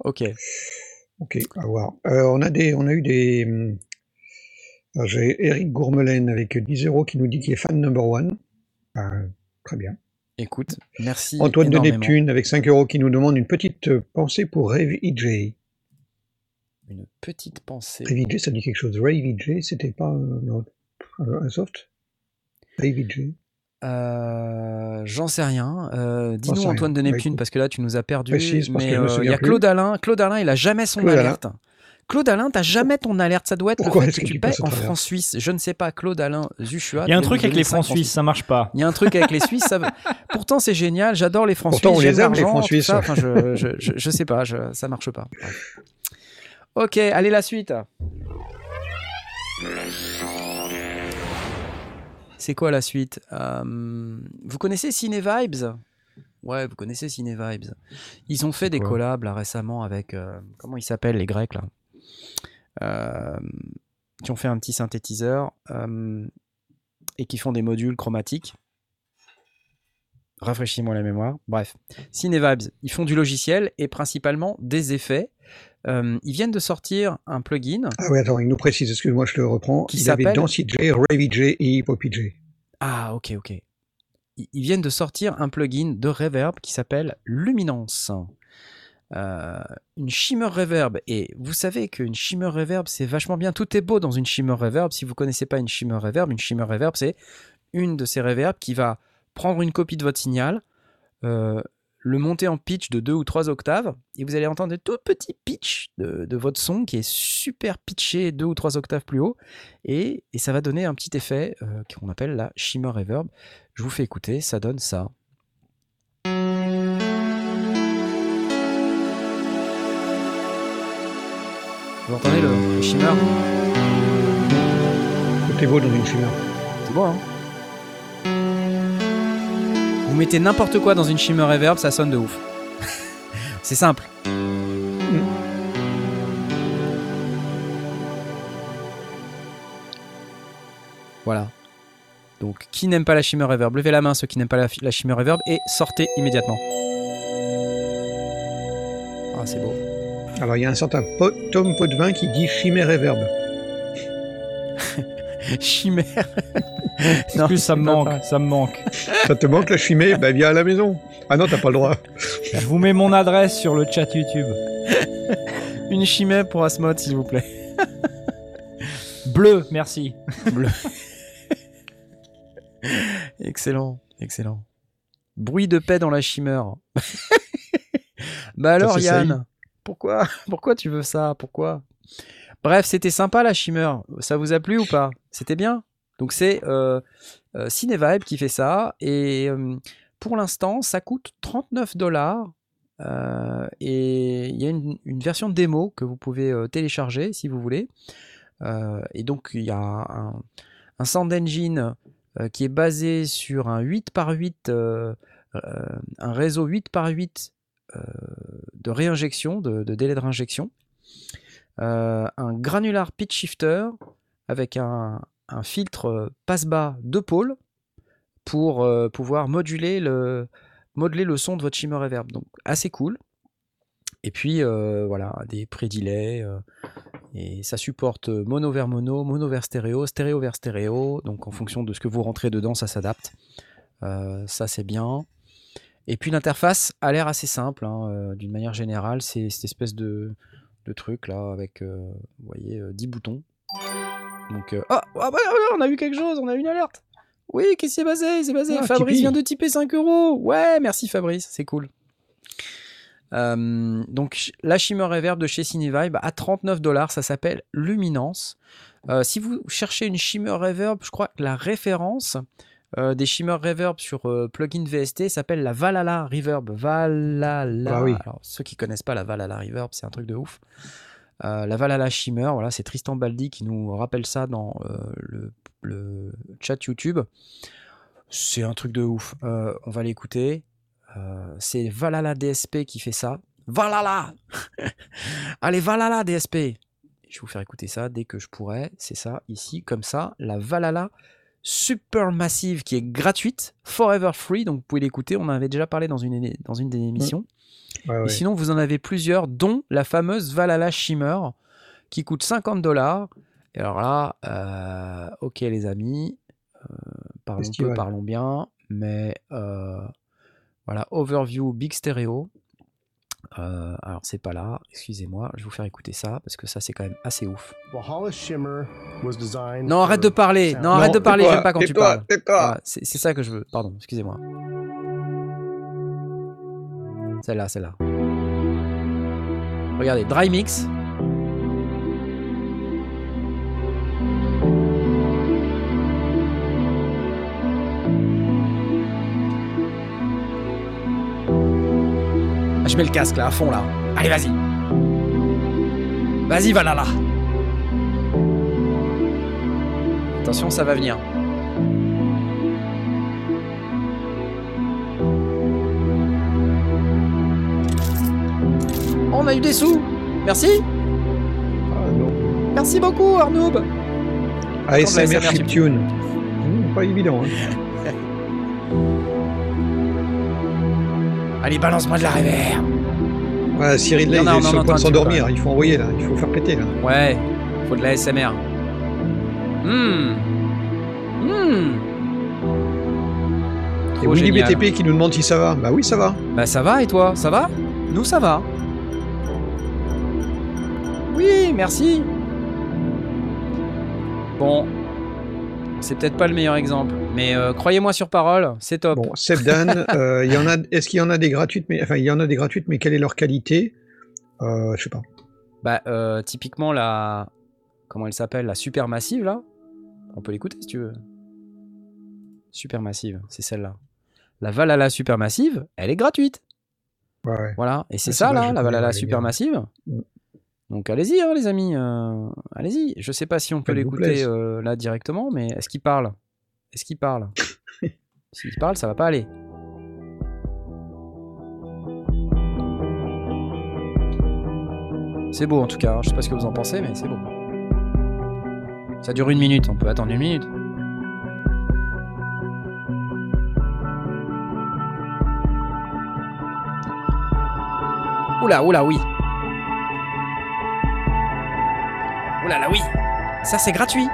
ok. Ok, à voir. Euh, on, a des, on a eu des. alors, J'ai Eric Gourmelaine avec 10 euros qui nous dit qu'il est fan number one. Euh, très bien. Écoute, merci. Antoine de. Neptune avec 5 euros qui nous demande une petite euh, pensée pour Rave EJ. Une petite pensée. Rave EJ, ça dit quelque chose. Rave EJ, c'était pas euh, un soft? Rave EJ. Euh, J'en sais rien. Euh, Dis-nous. Antoine de Bah, Neptune parce que là tu nous as perdu. Précise, mais euh, il y a plus. Claude Alain. Claude Alain, il a jamais son Claude Alain. alerte. Claude Alain, t'as jamais ton alerte. Ça doit être Pourquoi le est-ce fait que, que tu paies en francs suisses. Je ne sais pas. Claude Alain Zuchua. Il y a un truc avec les francs suisses, ça marche pas. Il y a un truc avec les Suisses. ça va- Pourtant, c'est génial. J'adore les francs Pourtant, suisses. on les aime, les francs suisses. Enfin, je, je, je, je sais pas. Je, ça marche pas. Ok, allez la suite. C'est quoi la suite? Euh, Vous connaissez Cinevibes Ouais, vous connaissez Cinevibes. Ils ont fait des quoi? collabs là récemment avec euh, comment ils s'appellent les Grecs là? Euh, qui ont fait un petit synthétiseur et qui font des modules chromatiques. Rafraîchis-moi la mémoire. Bref, Cinevibes, ils font du logiciel et principalement des effets. Euh, ils viennent de sortir un plugin. Ah oui, attends, il nous précise, excuse-moi, je le reprends. Qui s'appelle Dancy J, Rave EJ et Hip Hop EJ. Ah, ok, ok. Ils ils viennent de sortir un plugin de reverb qui s'appelle Luminance. Euh, une shimmer reverb. Et vous savez qu'une shimmer reverb, c'est vachement bien. Tout est beau dans une shimmer reverb. Si vous connaissez pas une shimmer reverb, une shimmer reverb, c'est une de ces reverbs qui va prendre une copie de votre signal, euh, le monter en pitch de 2 ou 3 octaves, et vous allez entendre des tout petits pitch de, de votre son qui est super pitché 2 ou 3 octaves plus haut, et, et ça va donner un petit effet euh, qu'on appelle la shimmer reverb. Je vous fais écouter, ça donne ça. Vous entendez le, le shimmer? Tout est beau dans une shimmer. C'est beau, hein? Mettez n'importe quoi dans une shimmer reverb, ça sonne de ouf. C'est simple. Voilà. Donc, qui n'aime pas la shimmer reverb Levez la main ceux qui n'aiment pas la, la shimmer reverb et sortez immédiatement. Ah, c'est beau. Alors, il y a un certain Tom Potvin qui dit Chimère Reverb. Chimère. En plus, ça me manque, pas. ça me manque. Ça te manque la chimée Bah, viens à la maison. Ah non, t'as pas le droit. Je vous mets mon adresse sur le chat YouTube. Une chimère pour Asmod, s'il vous plaît. Bleu, merci. Excellent, excellent. Bruit de paix dans la chimère. bah alors Yann, pourquoi pourquoi tu veux ça? Pourquoi? Bref, c'était sympa la chimère. Ça vous a plu ou pas? C'était bien? Donc c'est euh, euh, Cinevibe qui fait ça et euh, pour l'instant ça coûte 39 dollars euh, et il y a une, version démo que vous pouvez télécharger si vous voulez. Et donc il y a un, un sound engine qui est basé sur un 8 par 8, euh, euh, un réseau 8 par 8 euh, de réinjection, de, délai de réinjection, un granular pitch shifter avec un, filtre euh, passe-bas de pôle pour euh, pouvoir moduler le, modeler le son de votre shimmer reverb. Donc assez cool. Et puis euh, voilà, des pré-delays. euh, et ça supporte mono vers mono, mono vers stéréo, stéréo vers stéréo. Donc en fonction de ce que vous rentrez dedans, ça s'adapte. Euh, ça c'est bien. Et puis l'interface a l'air assez simple, hein, euh, d'une manière générale. C'est cette espèce de, de truc là avec, euh, vous voyez, euh, 10 boutons. Donc, euh, ah, bah, on a eu quelque chose, on a eu une alerte. Oui, qu'est-ce qui s'est passé? S'est passé. Ah, Fabrice Tipeee. vient de typer 5 euros. Ouais, merci Fabrice, c'est cool. Euh, donc la Shimmer Reverb de chez Cinevibe à 39 dollars, ça s'appelle Luminance. Euh, si vous cherchez une Shimmer Reverb, je crois que la référence euh, des shimmer reverb sur euh, plugin VST s'appelle la Valhalla Reverb. Valhalla. Ah oui. Alors, ceux qui connaissent pas la Valhalla Reverb, c'est un truc de ouf. Euh, la Valhalla Shimmer, voilà, c'est Tristan Baldi qui nous rappelle ça dans le, le chat YouTube. C'est un truc de ouf. On va l'écouter. C'est Valhalla DSP qui fait ça. Valhalla Allez, Valhalla DSP Je vais vous faire écouter ça dès que je pourrai. C'est ça, ici, comme ça. La Valhalla super massive qui est gratuite, forever free. Donc vous pouvez l'écouter. On en avait déjà parlé dans une, dans une des émissions. Ouais, Et ouais. sinon, vous en avez plusieurs, dont la fameuse Valhalla Shimmer, qui coûte 50 dollars. Et alors là, euh, ok les amis, euh, parlons peu, Festival. parlons bien, mais euh, voilà, overview big stéréo. Euh, alors c'est pas là, excusez-moi, je vais vous faire écouter ça parce que ça c'est quand même assez ouf. Valhalla Shimmer was designed Non, arrête de parler, sound. non, arrête de parler, j'aime pas quand tu tais-toi, parles. c'est ça que je veux, pardon, excusez-moi. Celle-là, celle-là. Regardez, dry mix. Je mets le casque là, à fond là. Allez, vas-y. Vas-y, va là là. Attention, ça va venir. On a eu des sous. Merci. Ah. Merci beaucoup, Arnoub. ASMR chiptune. Mmh, pas évident. Hein. Allez, balance-moi de la réverb. Ouais, Cyril, là, Il il est en sur le entend point de s'endormir. Il faut envoyer, là. Il faut faire péter, là. Ouais, faut de la SMR. Hmm. Hmm. Et Trop Willy. BTP qui nous demande si ça va. Bah oui, ça va. Bah ça va et toi? Ça va? Nous ça va. Oui, merci. Bon, c'est peut-être pas le meilleur exemple, mais euh, croyez-moi sur parole, c'est top. Bon, Sebdan, euh, il y en a. Est-ce qu'il y en a des gratuites mais enfin, il y en a des gratuites, mais quelle est leur qualité? Euh, Je sais pas. Bah euh, typiquement la comment elle s'appelle la supermassive là, on peut l'écouter si tu veux. Supermassive, c'est celle-là. La Valhalla supermassive, elle est gratuite. Ouais, ouais. Voilà, et c'est Ouais, ça là, la Valhalla supermassive. Mm. Donc allez-y hein, les amis, euh, allez-y. Je sais pas si on peut l'écouter là directement, mais est-ce qu'il parle? Est-ce qu'il parle? S'il parle, ça va pas aller. C'est beau en tout cas, hein. je sais pas ce que vous en pensez, mais c'est beau. Ça dure une minute, on peut attendre une minute. Oula, oula, oui. Oula, là, oui. Ça, c'est gratuit.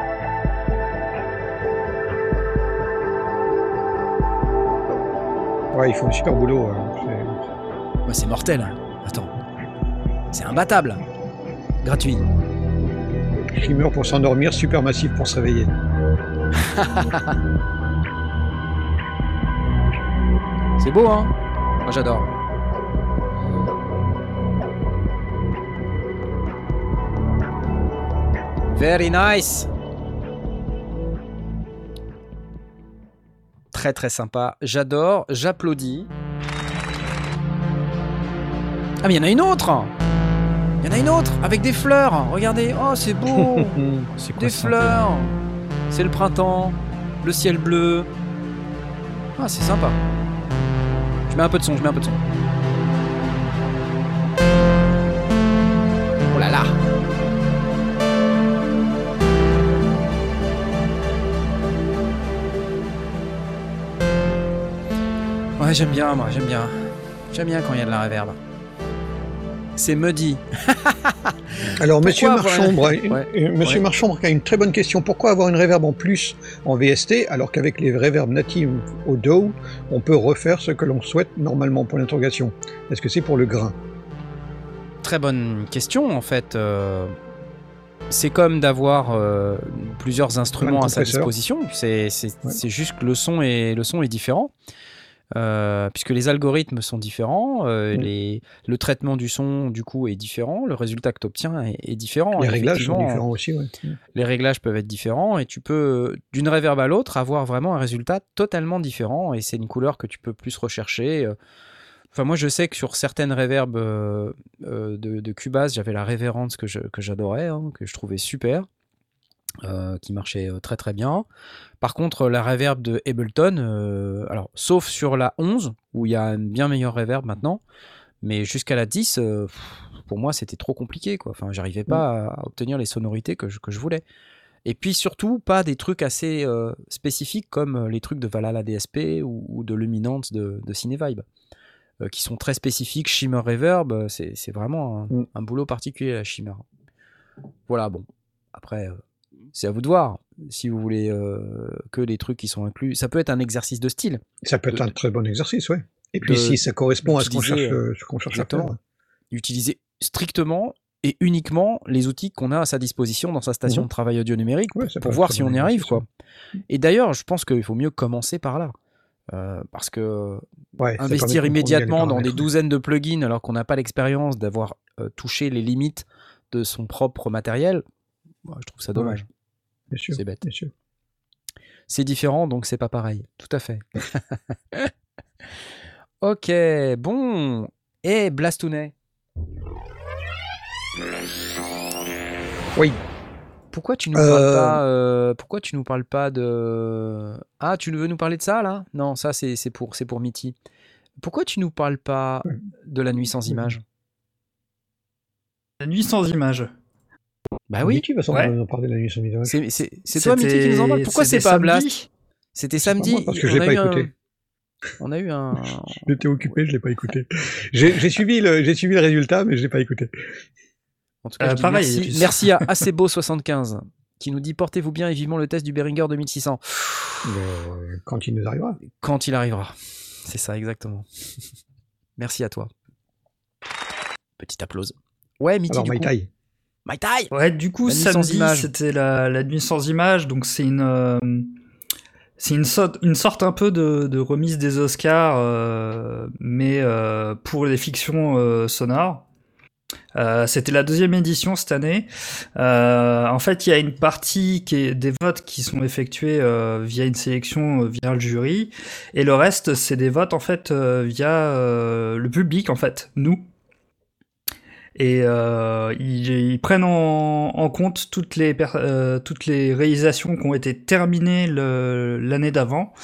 Ouais, ils font un super boulot. euh, c'est- Ouais, c'est mortel. Attends. C'est imbattable. Gratuit. Shimmer pour s'endormir, super massif pour se réveiller. C'est beau, hein Moi, j'adore. Very nice. Très très sympa. J'adore. J'applaudis. Ah mais il y en a une autre Il y en a une autre avec des fleurs. Regardez. Oh c'est beau. Quoi Des fleurs C'est le printemps, le ciel bleu. Ah, c'est sympa. Je mets un peu de son, je mets un peu de son. Ouais, j'aime bien, moi, j'aime bien. J'aime bien quand il y a de la réverb. C'est muddy. Alors, Monsieur avoir Marchambre, Ouais, euh, Monsieur ouais. Marchambre a une très bonne question. Pourquoi avoir une reverb en plus en VST alors qu'avec les reverbs natives au DAW, on peut refaire ce que l'on souhaite normalement pour l'interrogation Est-ce que c'est pour le grain? Très bonne question, en fait. euh, c'est comme d'avoir euh, plusieurs instruments à sa disposition. C'est c'est- Ouais. c'est juste que le son est, le son est différent. Euh, puisque les algorithmes sont différents, euh, Mm. les, le traitement du son du coup est différent, le résultat que tu obtiens est, est différent. Les réglages sont différents aussi, ouais. les réglages peuvent être différents et tu peux, d'une reverb à l'autre, avoir vraiment un résultat totalement différent et c'est une couleur que tu peux plus rechercher. euh. Enfin, moi, je sais que sur certaines euh, euh, de, de Cubase, j'avais la Reverence que je- que j'adorais, hein, que je trouvais super, euh, qui marchait euh, très très bien. Par contre, la reverb de Ableton, euh, alors, sauf sur la 11, où il y a une bien meilleure reverb maintenant, mais jusqu'à la 10, euh, pff, pour moi, c'était trop compliqué. Quoi. Enfin, j'arrivais pas à obtenir les sonorités que je, que je voulais. Et puis surtout, pas des trucs assez spécifiques comme les trucs de Valhalla DSP ou, ou de Luminance de, de Cinevibe, qui sont très spécifiques. Shimmer Reverb, c'est vraiment un, Mm. un boulot particulier, la Shimmer. Voilà, bon. Après, c'est à vous de voir. Si vous voulez euh, que les trucs qui sont inclus, ça peut être un exercice de style. Ça peut être De- un très bon exercice, ouais. Et puis si ça correspond à ce qu'on cherche, euh, ce cherche à faire. Utiliser strictement et uniquement les outils qu'on a à sa disposition dans sa station Mhm. de travail audio numérique Ouais, pour voir si bon on y arrive. Quoi. Et d'ailleurs, je pense qu'il faut mieux commencer par là. Euh, parce que Ouais, investir immédiatement dans des douzaines de plugins alors qu'on n'a pas l'expérience d'avoir euh, touché les limites de son propre matériel, je trouve ça dommage. C'est bête. C'est différent, donc c'est pas pareil. Tout à fait. ok, bon. Et Blastounet Oui. Pourquoi tu nous parles Euh, pas euh, Pourquoi tu nous parles pas de Ah, tu veux nous parler de ça là? Non, ça c'est c'est pour c'est pour Mitty. Pourquoi tu nous parles pas de la nuit sans image La nuit sans image. Bah oui. Sans Ouais. nous en parler de la nuit visage. C'est c'est c'est toi Mitty qui nous en parle. Pourquoi c'est pas Blast C'était samedi. moi, parce que on j'ai a pas eu un- écouté. On a eu un. J'étais occupé, je l'ai pas écouté. J'ai j'ai suivi le, j'ai suivi le résultat, mais je l'ai pas écouté. En tout cas, Euh, je pareil, merci, tu- merci à Acebo75 qui nous dit portez-vous bien et vivement le test du Behringer 2600 Euh, quand il nous arrivera. quand il arrivera. C'est ça exactement. merci à toi. Petit applause. Ouais, Mitty Alors, du My coup. My Tai Ouais, du coup, samedi, c'était la, la nuit sans image, donc c'est une, euh, c'est une sorte, une sorte un peu de, de remise des Oscars, euh, mais euh, pour les fictions euh, sonores. Euh, c'était la deuxième édition cette année. Euh, en fait, il y a une partie qui est des votes qui sont effectués euh, via une sélection euh, via le jury, et le reste, c'est des votes en fait euh, via euh, le public en fait, nous. Et euh, ils, ils prennent en, en compte toutes les, euh, toutes les réalisations qui ont été terminées l'année d'avant.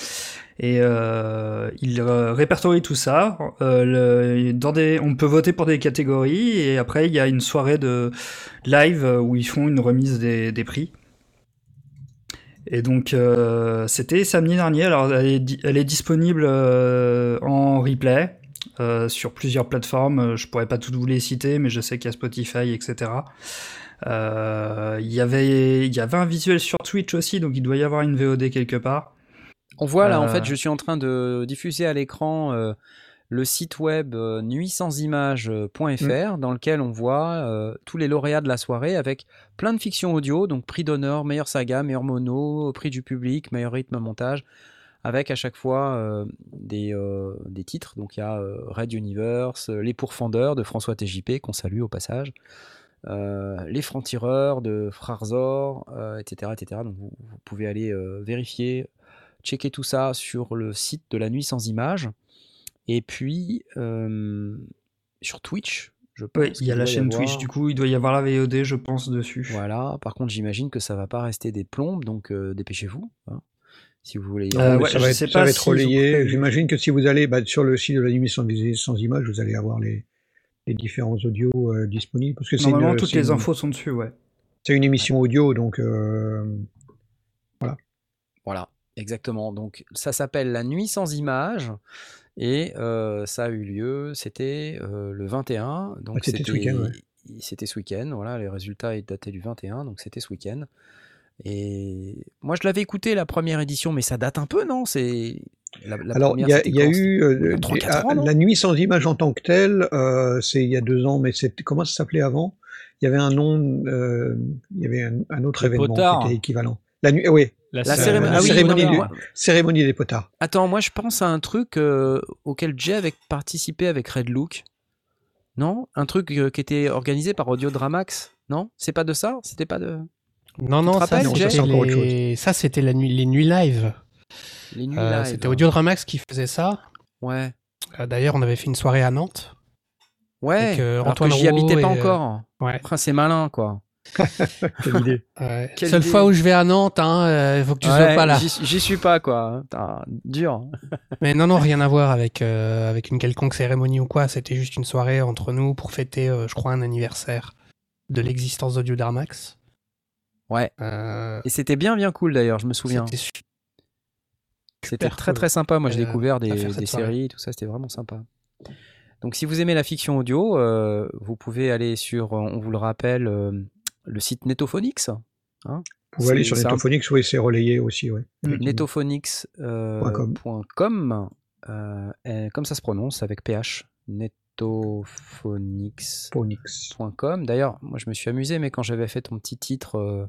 Et euh, ils répertorient tout ça. Euh, le- dans des, on peut voter pour des catégories. Et après, il y a une soirée de live où ils font une remise des, des prix. Et donc, euh, c'était samedi dernier. Alors, elle est, elle est disponible euh, en replay euh, sur plusieurs plateformes. Euh, Je pourrais pas toutes vous les citer, mais je sais qu'il y a Spotify, etc. Euh, Il y avait, il y avait un visuel sur Twitch aussi, donc il doit y avoir une VOD quelque part. On voit là, en fait, je suis en train de diffuser à l'écran le site web euh, nuitsansimage.fr dans lequel on voit euh, tous les lauréats de la soirée avec plein de fictions audio, donc prix d'honneur, meilleure saga, meilleur mono, prix du public, meilleur rythme montage, avec à chaque fois euh, des, euh, des titres. Donc il y a euh, Red Universe, Les Pourfendeurs de François TJP, qu'on salue au passage. les francs-tireurs de Frarzor, etc., etc. Donc vous, vous pouvez aller vérifier checker tout ça sur le site de la nuit sans image. Et puis sur Twitch, je pense. Ouais, il y a la chaîne avoir- Twitch, du coup, il doit y avoir la VOD, je pense, dessus. Voilà. Par contre, j'imagine que ça va pas rester des plombes, donc euh, dépêchez-vous. hein, si vous voulez. y Euh, aller. Mais ouais, ça je va être, ça va être relayé. J'imagine que si vous allez bah, sur le site de la nuit sans, sans image, vous allez avoir les, les différents audios euh, disponibles. Parce que Normalement, une, toutes les une- infos sont dessus, ouais. C'est une émission audio, donc euh, Voilà, exactement. Donc ça s'appelle La Nuit sans image et euh, ça a eu lieu, c'était euh, le 21. Donc Ah, c'était ce week-end, ouais. C'était ce week-end, voilà, les résultats est daté du 21, donc c'était ce week-end. Et moi je l'avais écouté la première édition, mais ça date un peu, non? C'est la, la Alors, il première, y a, y eu euh, ah, ans, la nuit sans image en tant que telle, euh, c'est il y a deux ans, mais c'est comment ça s'appelait avant? Il y avait un nom, euh, il y avait un, un autre événement Potard. qui était équivalent. La nuit, oui, La, La cé- cérémonie- la ah oui, cérémonie, non, mais du- moi- cérémonie des potards. Attends, moi je pense à un truc euh, auquel Jay avait participé avec Red Look. Non? Un truc euh, qui était organisé par Audio Dramax? Non? C'est pas de ça? C'était pas de. Non, non, ça, les... ça, c'était la nuit, les nuits live. Les nuits Euh, live. c'était Audiodramax qui faisait ça. Ouais. Euh, D'ailleurs, on avait fait une soirée à Nantes. Ouais. Avec, euh, alors que Antoine j'y habitais pas et, euh, encore. Ouais. Ah, c'est malin quoi. Quelle idée. Ouais. Quelle Seule idée. fois où je vais à Nantes, il hein, euh, faut que tu Ouais, sois pas là. J'y suis pas quoi. Dur. Mais non, non, rien à voir avec, euh, avec une quelconque cérémonie ou quoi. C'était juste une soirée entre nous pour fêter, euh, je crois, un anniversaire de l'existence d'Audiodramax. Ouais. Euh, Et c'était bien bien cool d'ailleurs, je me souviens. c'était très cool. très sympa. Moi, j'ai Euh, découvert des, des séries, tout ça, c'était vraiment sympa. Donc, si vous aimez la fiction audio, euh, vous pouvez aller sur, on vous le rappelle, euh, le site Netophonix. Vous pouvez aller C'est- sur Netophonix, oui, c'est relayé aussi, oui. Netophonix.com. Point euh, et comme ça se prononce avec PH. Netophonix.com. Phonix. D'ailleurs, moi je me suis amusé, mais quand j'avais fait ton petit titre, euh,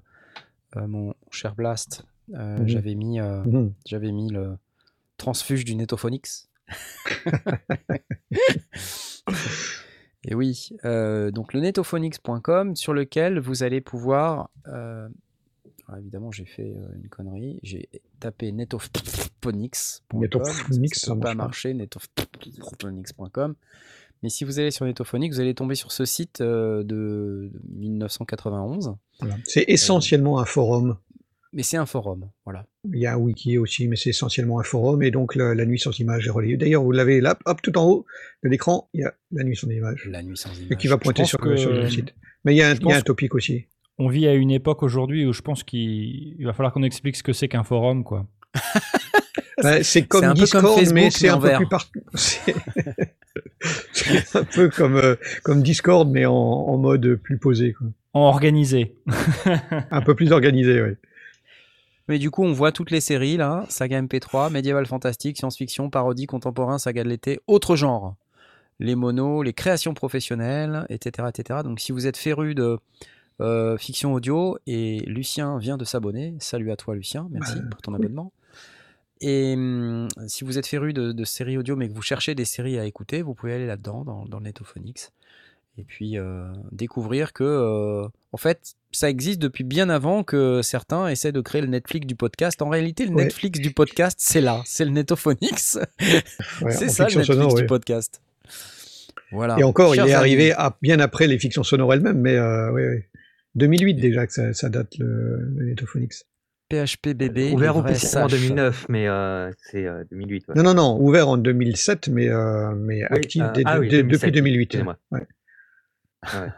mon cher Blast, euh, Mhm. j'avais mis, euh, Mhm. j'avais mis le transfuge du Netophonix. Et oui, euh, donc le netophonix.com sur lequel vous allez pouvoir. euh, alors évidemment, j'ai fait euh, une connerie. J'ai tapé netophonix.com. Netophonix, ça peut pas marcher. netophonix.com. Mais si vous allez sur Netophonix, vous allez tomber sur ce site euh, de de 1991. Voilà. C'est essentiellement un forum. Mais c'est un forum, voilà. Il y a un wiki aussi, mais c'est essentiellement un forum. Et donc, la, la nuit sans image est relayée. D'ailleurs, vous l'avez là, hop, tout en haut de l'écran, il y a la nuit sans image. La nuit sans Et image. qui va pointer sur, que- le, sur le site. Mais il y a un, il y a un pense- topic aussi. On vit à une époque aujourd'hui où je pense qu'il il va falloir qu'on explique ce que c'est qu'un forum, quoi. Bah, c'est comme comme Discord, Facebook, mais c'est un peu plus partout. Un peu comme, euh, comme Discord, mais en, en mode plus posé. Quoi. En organisé. Un peu plus organisé, oui. Mais du coup, on voit toutes les séries là saga MP3, médiéval fantastique, science-fiction, parodie, contemporain, saga de l'été, autre genre. Les monos, les créations professionnelles, etc. etc. Donc, si vous êtes féru de euh, fiction audio, et Lucien vient de s'abonner, salut à toi, Lucien, merci Bah, pour ton abonnement. Et hum, si vous êtes féru de, de séries audio, mais que vous cherchez des séries à écouter, vous pouvez aller là-dedans, dans, dans le Netophonix. Et puis euh, découvrir que, euh, en fait, ça existe depuis bien avant que certains essaient de créer le Netflix du podcast. En réalité, le Ouais. Netflix du podcast, c'est là, c'est le Netophonix. Ouais, c'est ça le Netflix sonore, du podcast. Voilà. Et encore, Chers il est arrivé à- bien après les fictions sonores elles-mêmes, mais euh, oui, oui. 2008 déjà que ça, ça date le, le Netophonix. PHP bébé. Ouvert en sages. 2009, mais euh, c'est euh, 2008. ouais. Non, non, non, ouvert en 2007, mais, euh, mais Oui, actif euh, dès- ah oui, dès- 2007, depuis 2008. excusez-moi. Ouais.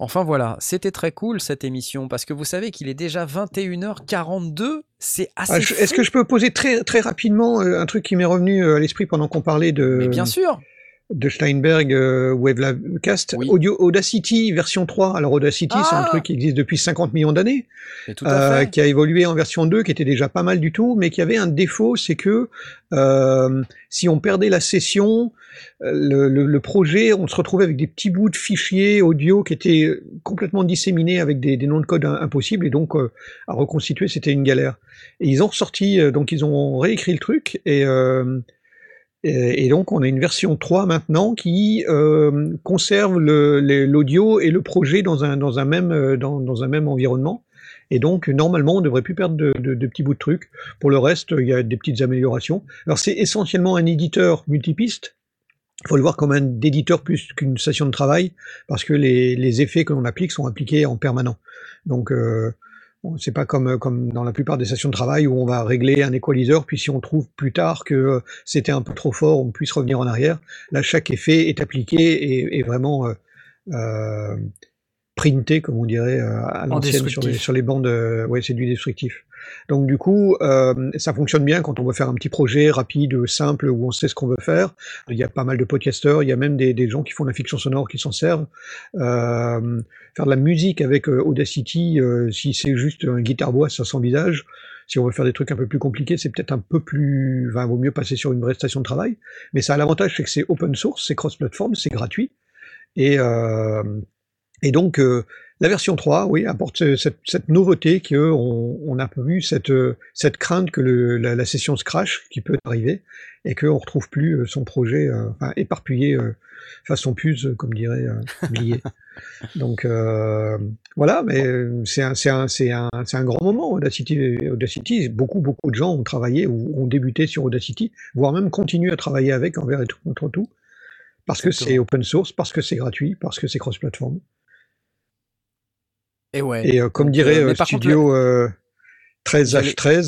Enfin voilà, c'était très cool cette émission parce que vous savez qu'il est déjà 21h42. C'est assez. Ah, je- Est-ce que je peux poser très, très rapidement euh, un truc qui m'est revenu euh, à l'esprit pendant qu'on parlait de, Mais bien sûr. De Steinberg euh, Wavelavecast Oui. Audio Audacity version 3. Alors Audacity, c'est un Ah truc qui existe depuis 50 millions d'années. Mais tout à euh, qui a évolué en version 2, qui était déjà pas mal du tout, mais qui avait un défaut, c'est que euh, si on perdait la session, euh, le, le- le projet, on se retrouvait avec des petits bouts de fichiers audio qui étaient complètement disséminés avec des, des noms de code im- impossibles, et donc euh, à reconstituer, c'était une galère. Et ils ont ressorti, euh, donc ils ont réécrit le truc, et, euh, et, donc on a une version 3 maintenant qui euh, conserve l'audio et le projet dans un, dans un, même, euh, dans, dans un même environnement. Et donc, normalement, on ne devrait plus perdre de, de- petits bouts de trucs. Pour le reste, il y a des petites améliorations. Alors, c'est essentiellement un éditeur multipiste. Il faut le voir comme un éditeur plus qu'une station de travail, parce que les, les effets que l'on applique sont appliqués en permanent. Donc, euh, c'est pas comme, comme dans la plupart des stations de travail où on va régler un équaliseur, puis si on trouve plus tard que euh, c'était un peu trop fort, on puisse revenir en arrière. Là, chaque effet est appliqué et est vraiment euh, euh, printé, comme on dirait euh, à En l'ancienne sur sur les bandes. euh, ouais, c'est du destructif. Donc du coup, euh, ça fonctionne bien quand on veut faire un petit projet rapide, simple, où on sait ce qu'on veut faire. Il y a pas mal de podcasteurs, il y a même des, gens qui font de la fiction sonore qui s'en servent. Euh, faire de la musique avec euh, Audacity, si c'est juste un guitare voix, ça s'envisage. Si on veut faire des trucs un peu plus compliqués, c'est peut-être un peu plus, enfin, vaut mieux passer sur une vraie station de travail. Mais ça a l'avantage, c'est que c'est open source, c'est cross-platform, c'est gratuit. Et, donc, La version 3, oui, apporte ce- cette, cette nouveauté qu'on on a vu cette, euh, cette crainte que le- la, la session se crache, qui peut arriver, et qu'on ne retrouve plus euh, son projet euh, enfin, éparpillé euh, façon puce, comme dirait Blier. Donc euh, voilà, mais c'est un, grand moment, Audacity. Audacity, beaucoup, beaucoup de gens ont travaillé ou ont débuté sur Audacity, voire même continuent à travailler avec envers et tout, contre tout, parce que c'est open source, parce que c'est gratuit, parce que c'est cross-platform. Et ouais. Et euh, comme dirait euh, euh, par contre, Studio euh, 13H13,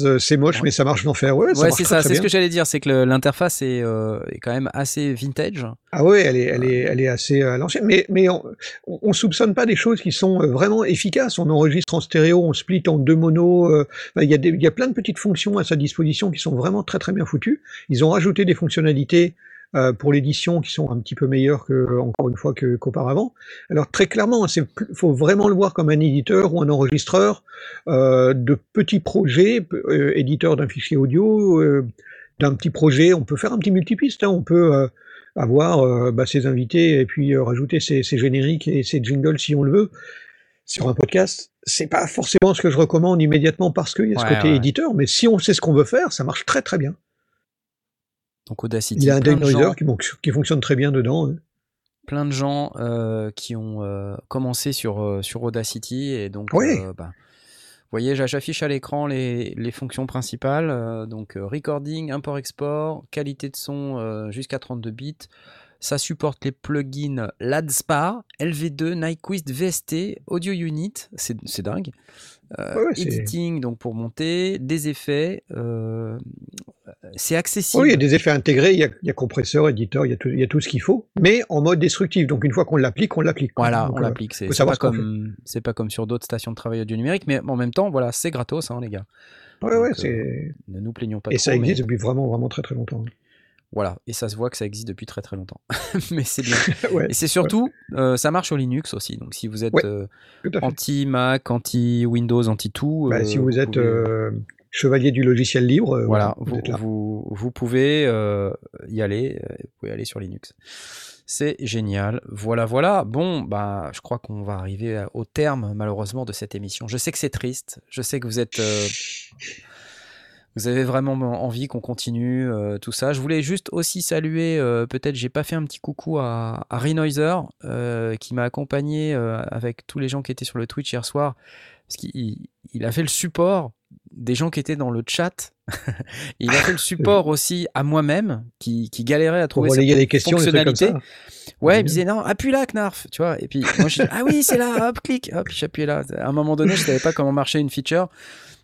J'allais- euh, c'est moche, Ouais. mais ça marche d'enfer. Ouais, Ouais, c'est ça, c'est ce que j'allais dire, c'est que l'interface est, est quand même assez vintage. Ah ouais, elle est, elle est, elle est assez à l'ancienne. Mais, mais on, on on soupçonne pas des choses qui sont vraiment efficaces. On enregistre en stéréo, on split en deux monos. Il y, a des- il y a plein de petites fonctions à sa disposition qui sont vraiment très très bien foutues. Ils ont rajouté des fonctionnalités euh, pour l'édition qui sont un petit peu meilleures que, encore une fois, que- qu'auparavant. Alors très clairement, il faut vraiment le voir comme un éditeur ou un enregistreur euh, de petits projets, euh, éditeur d'un fichier audio, d'un petit projet. On peut faire un petit multipiste. hein, on peut avoir bah, ses invités et puis rajouter ses, ses génériques et ses jingles si on le veut sur un podcast. C'est pas forcément ce que je recommande immédiatement parce qu'il y a ce Ouais, côté ouais. éditeur, mais si on sait ce qu'on veut faire, ça marche très très bien. Donc Audacity, Il y a un gens- qui, fonc- qui fonctionne très bien dedans. hein. plein de gens euh, qui ont euh, commencé sur, euh, sur Audacity et donc Oui. bah, vous voyez j'a- j'affiche à l'écran les, les fonctions principales donc recording import export qualité de son jusqu'à 32 bits ça supporte les plugins LADSPAR, LV2, Nyquist, VST, Audio Unit, c'est dingue. Euh, Ouais, editing donc pour monter, des effets, euh, c'est accessible. Oui, il y a des effets intégrés, il y a, il y a compresseur, éditeur, il y a tout, il y a tout ce qu'il faut, mais en mode destructif. Donc une fois qu'on l'applique, on l'applique. Voilà, Donc, on euh, l'applique. C'est pas, comme, c'est pas comme sur d'autres stations de travail audio numérique, mais en même temps, voilà, c'est gratos, hein, les gars. Ouais, ouais, Donc, euh, c'est. Ne nous plaignons pas Et trop. ça mais existe depuis vraiment, vraiment très très longtemps. Voilà, et ça se voit que ça existe depuis très très longtemps. mais c'est bien. ouais, Et c'est surtout, euh, ça marche au Linux aussi. Donc si vous êtes Ouais, euh, anti-Mac, anti-Windows, anti-tout, Bah, euh, si vous êtes pouvez- chevalier du logiciel libre, voilà, vous vous, vous, vous pouvez y aller, vous pouvez aller sur Linux. C'est génial. Voilà, voilà. Bon, bah, je crois qu'on va arriver au terme, malheureusement, de cette émission. Je sais que c'est triste. Je sais que vous êtes. Vous avez vraiment envie qu'on continue euh, tout ça. Je voulais juste aussi saluer, euh, peut-être j'ai pas fait un petit coucou à, à Renoiser, euh, qui m'a accompagné avec tous les gens qui étaient sur le Twitch hier soir, parce qu'il il a fait le support des gens qui étaient dans le chat. il a fait le support aussi à moi-même, qui, qui galérait à Pour trouver relayer certaines les questions, des trucs comme fonctionnalités. ça. Ouais, il me disait non, appuie là, Knarf, tu vois. Et puis moi, je dis ah oui, c'est là, hop, clique, hop, j'appuyais là. À un moment donné, je savais pas comment marchait une feature.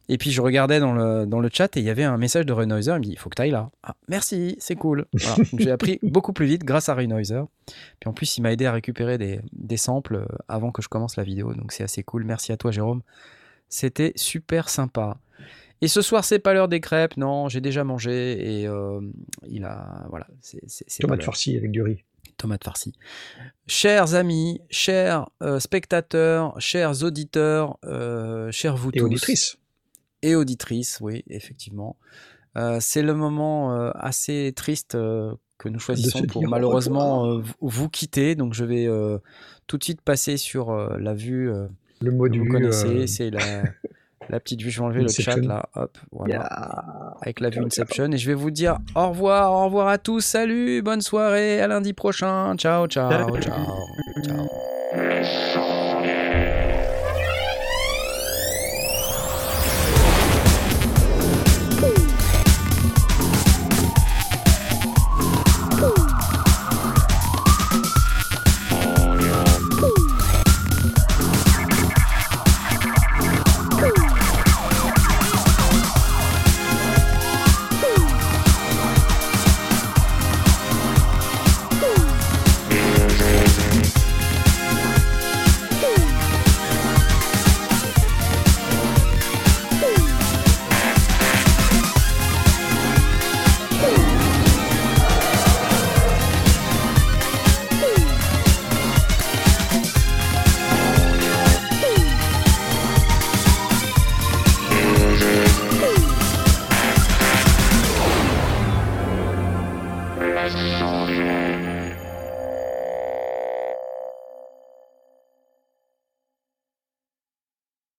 Et puis je regardais dans le, dans le chat et il y avait un message de Renoiser. Il me dit il faut que tu ailles là. Ah, merci, c'est cool. Voilà. J'ai appris beaucoup plus vite grâce à Renoiser. Puis en plus, il m'a aidé à récupérer des, des samples euh, avant que je commence la vidéo. Donc c'est assez cool. Merci à toi, Jérôme. C'était super sympa. Et ce soir, c'est pas l'heure des crêpes. Non, j'ai déjà mangé et euh, il a. Voilà, c'est Tomate farcie avec du riz. tomate farcie. Chers amis, chers euh, spectateurs, chers auditeurs, euh, chers vous Et tous. auditrice. Et auditrices, oui, effectivement. Euh, c'est le moment euh, assez triste euh, que nous choisissons pour dire malheureusement vous- quitter. Donc je vais tout de suite passer sur la vue Le que module. vous connaissez. C'est la, la petite vue. Je vais enlever le chat là. Hop, voilà yeah. avec la vue Inception et je vais vous dire au revoir, au revoir à tous, salut, bonne soirée, à lundi prochain, ciao, ciao, ciao, ciao.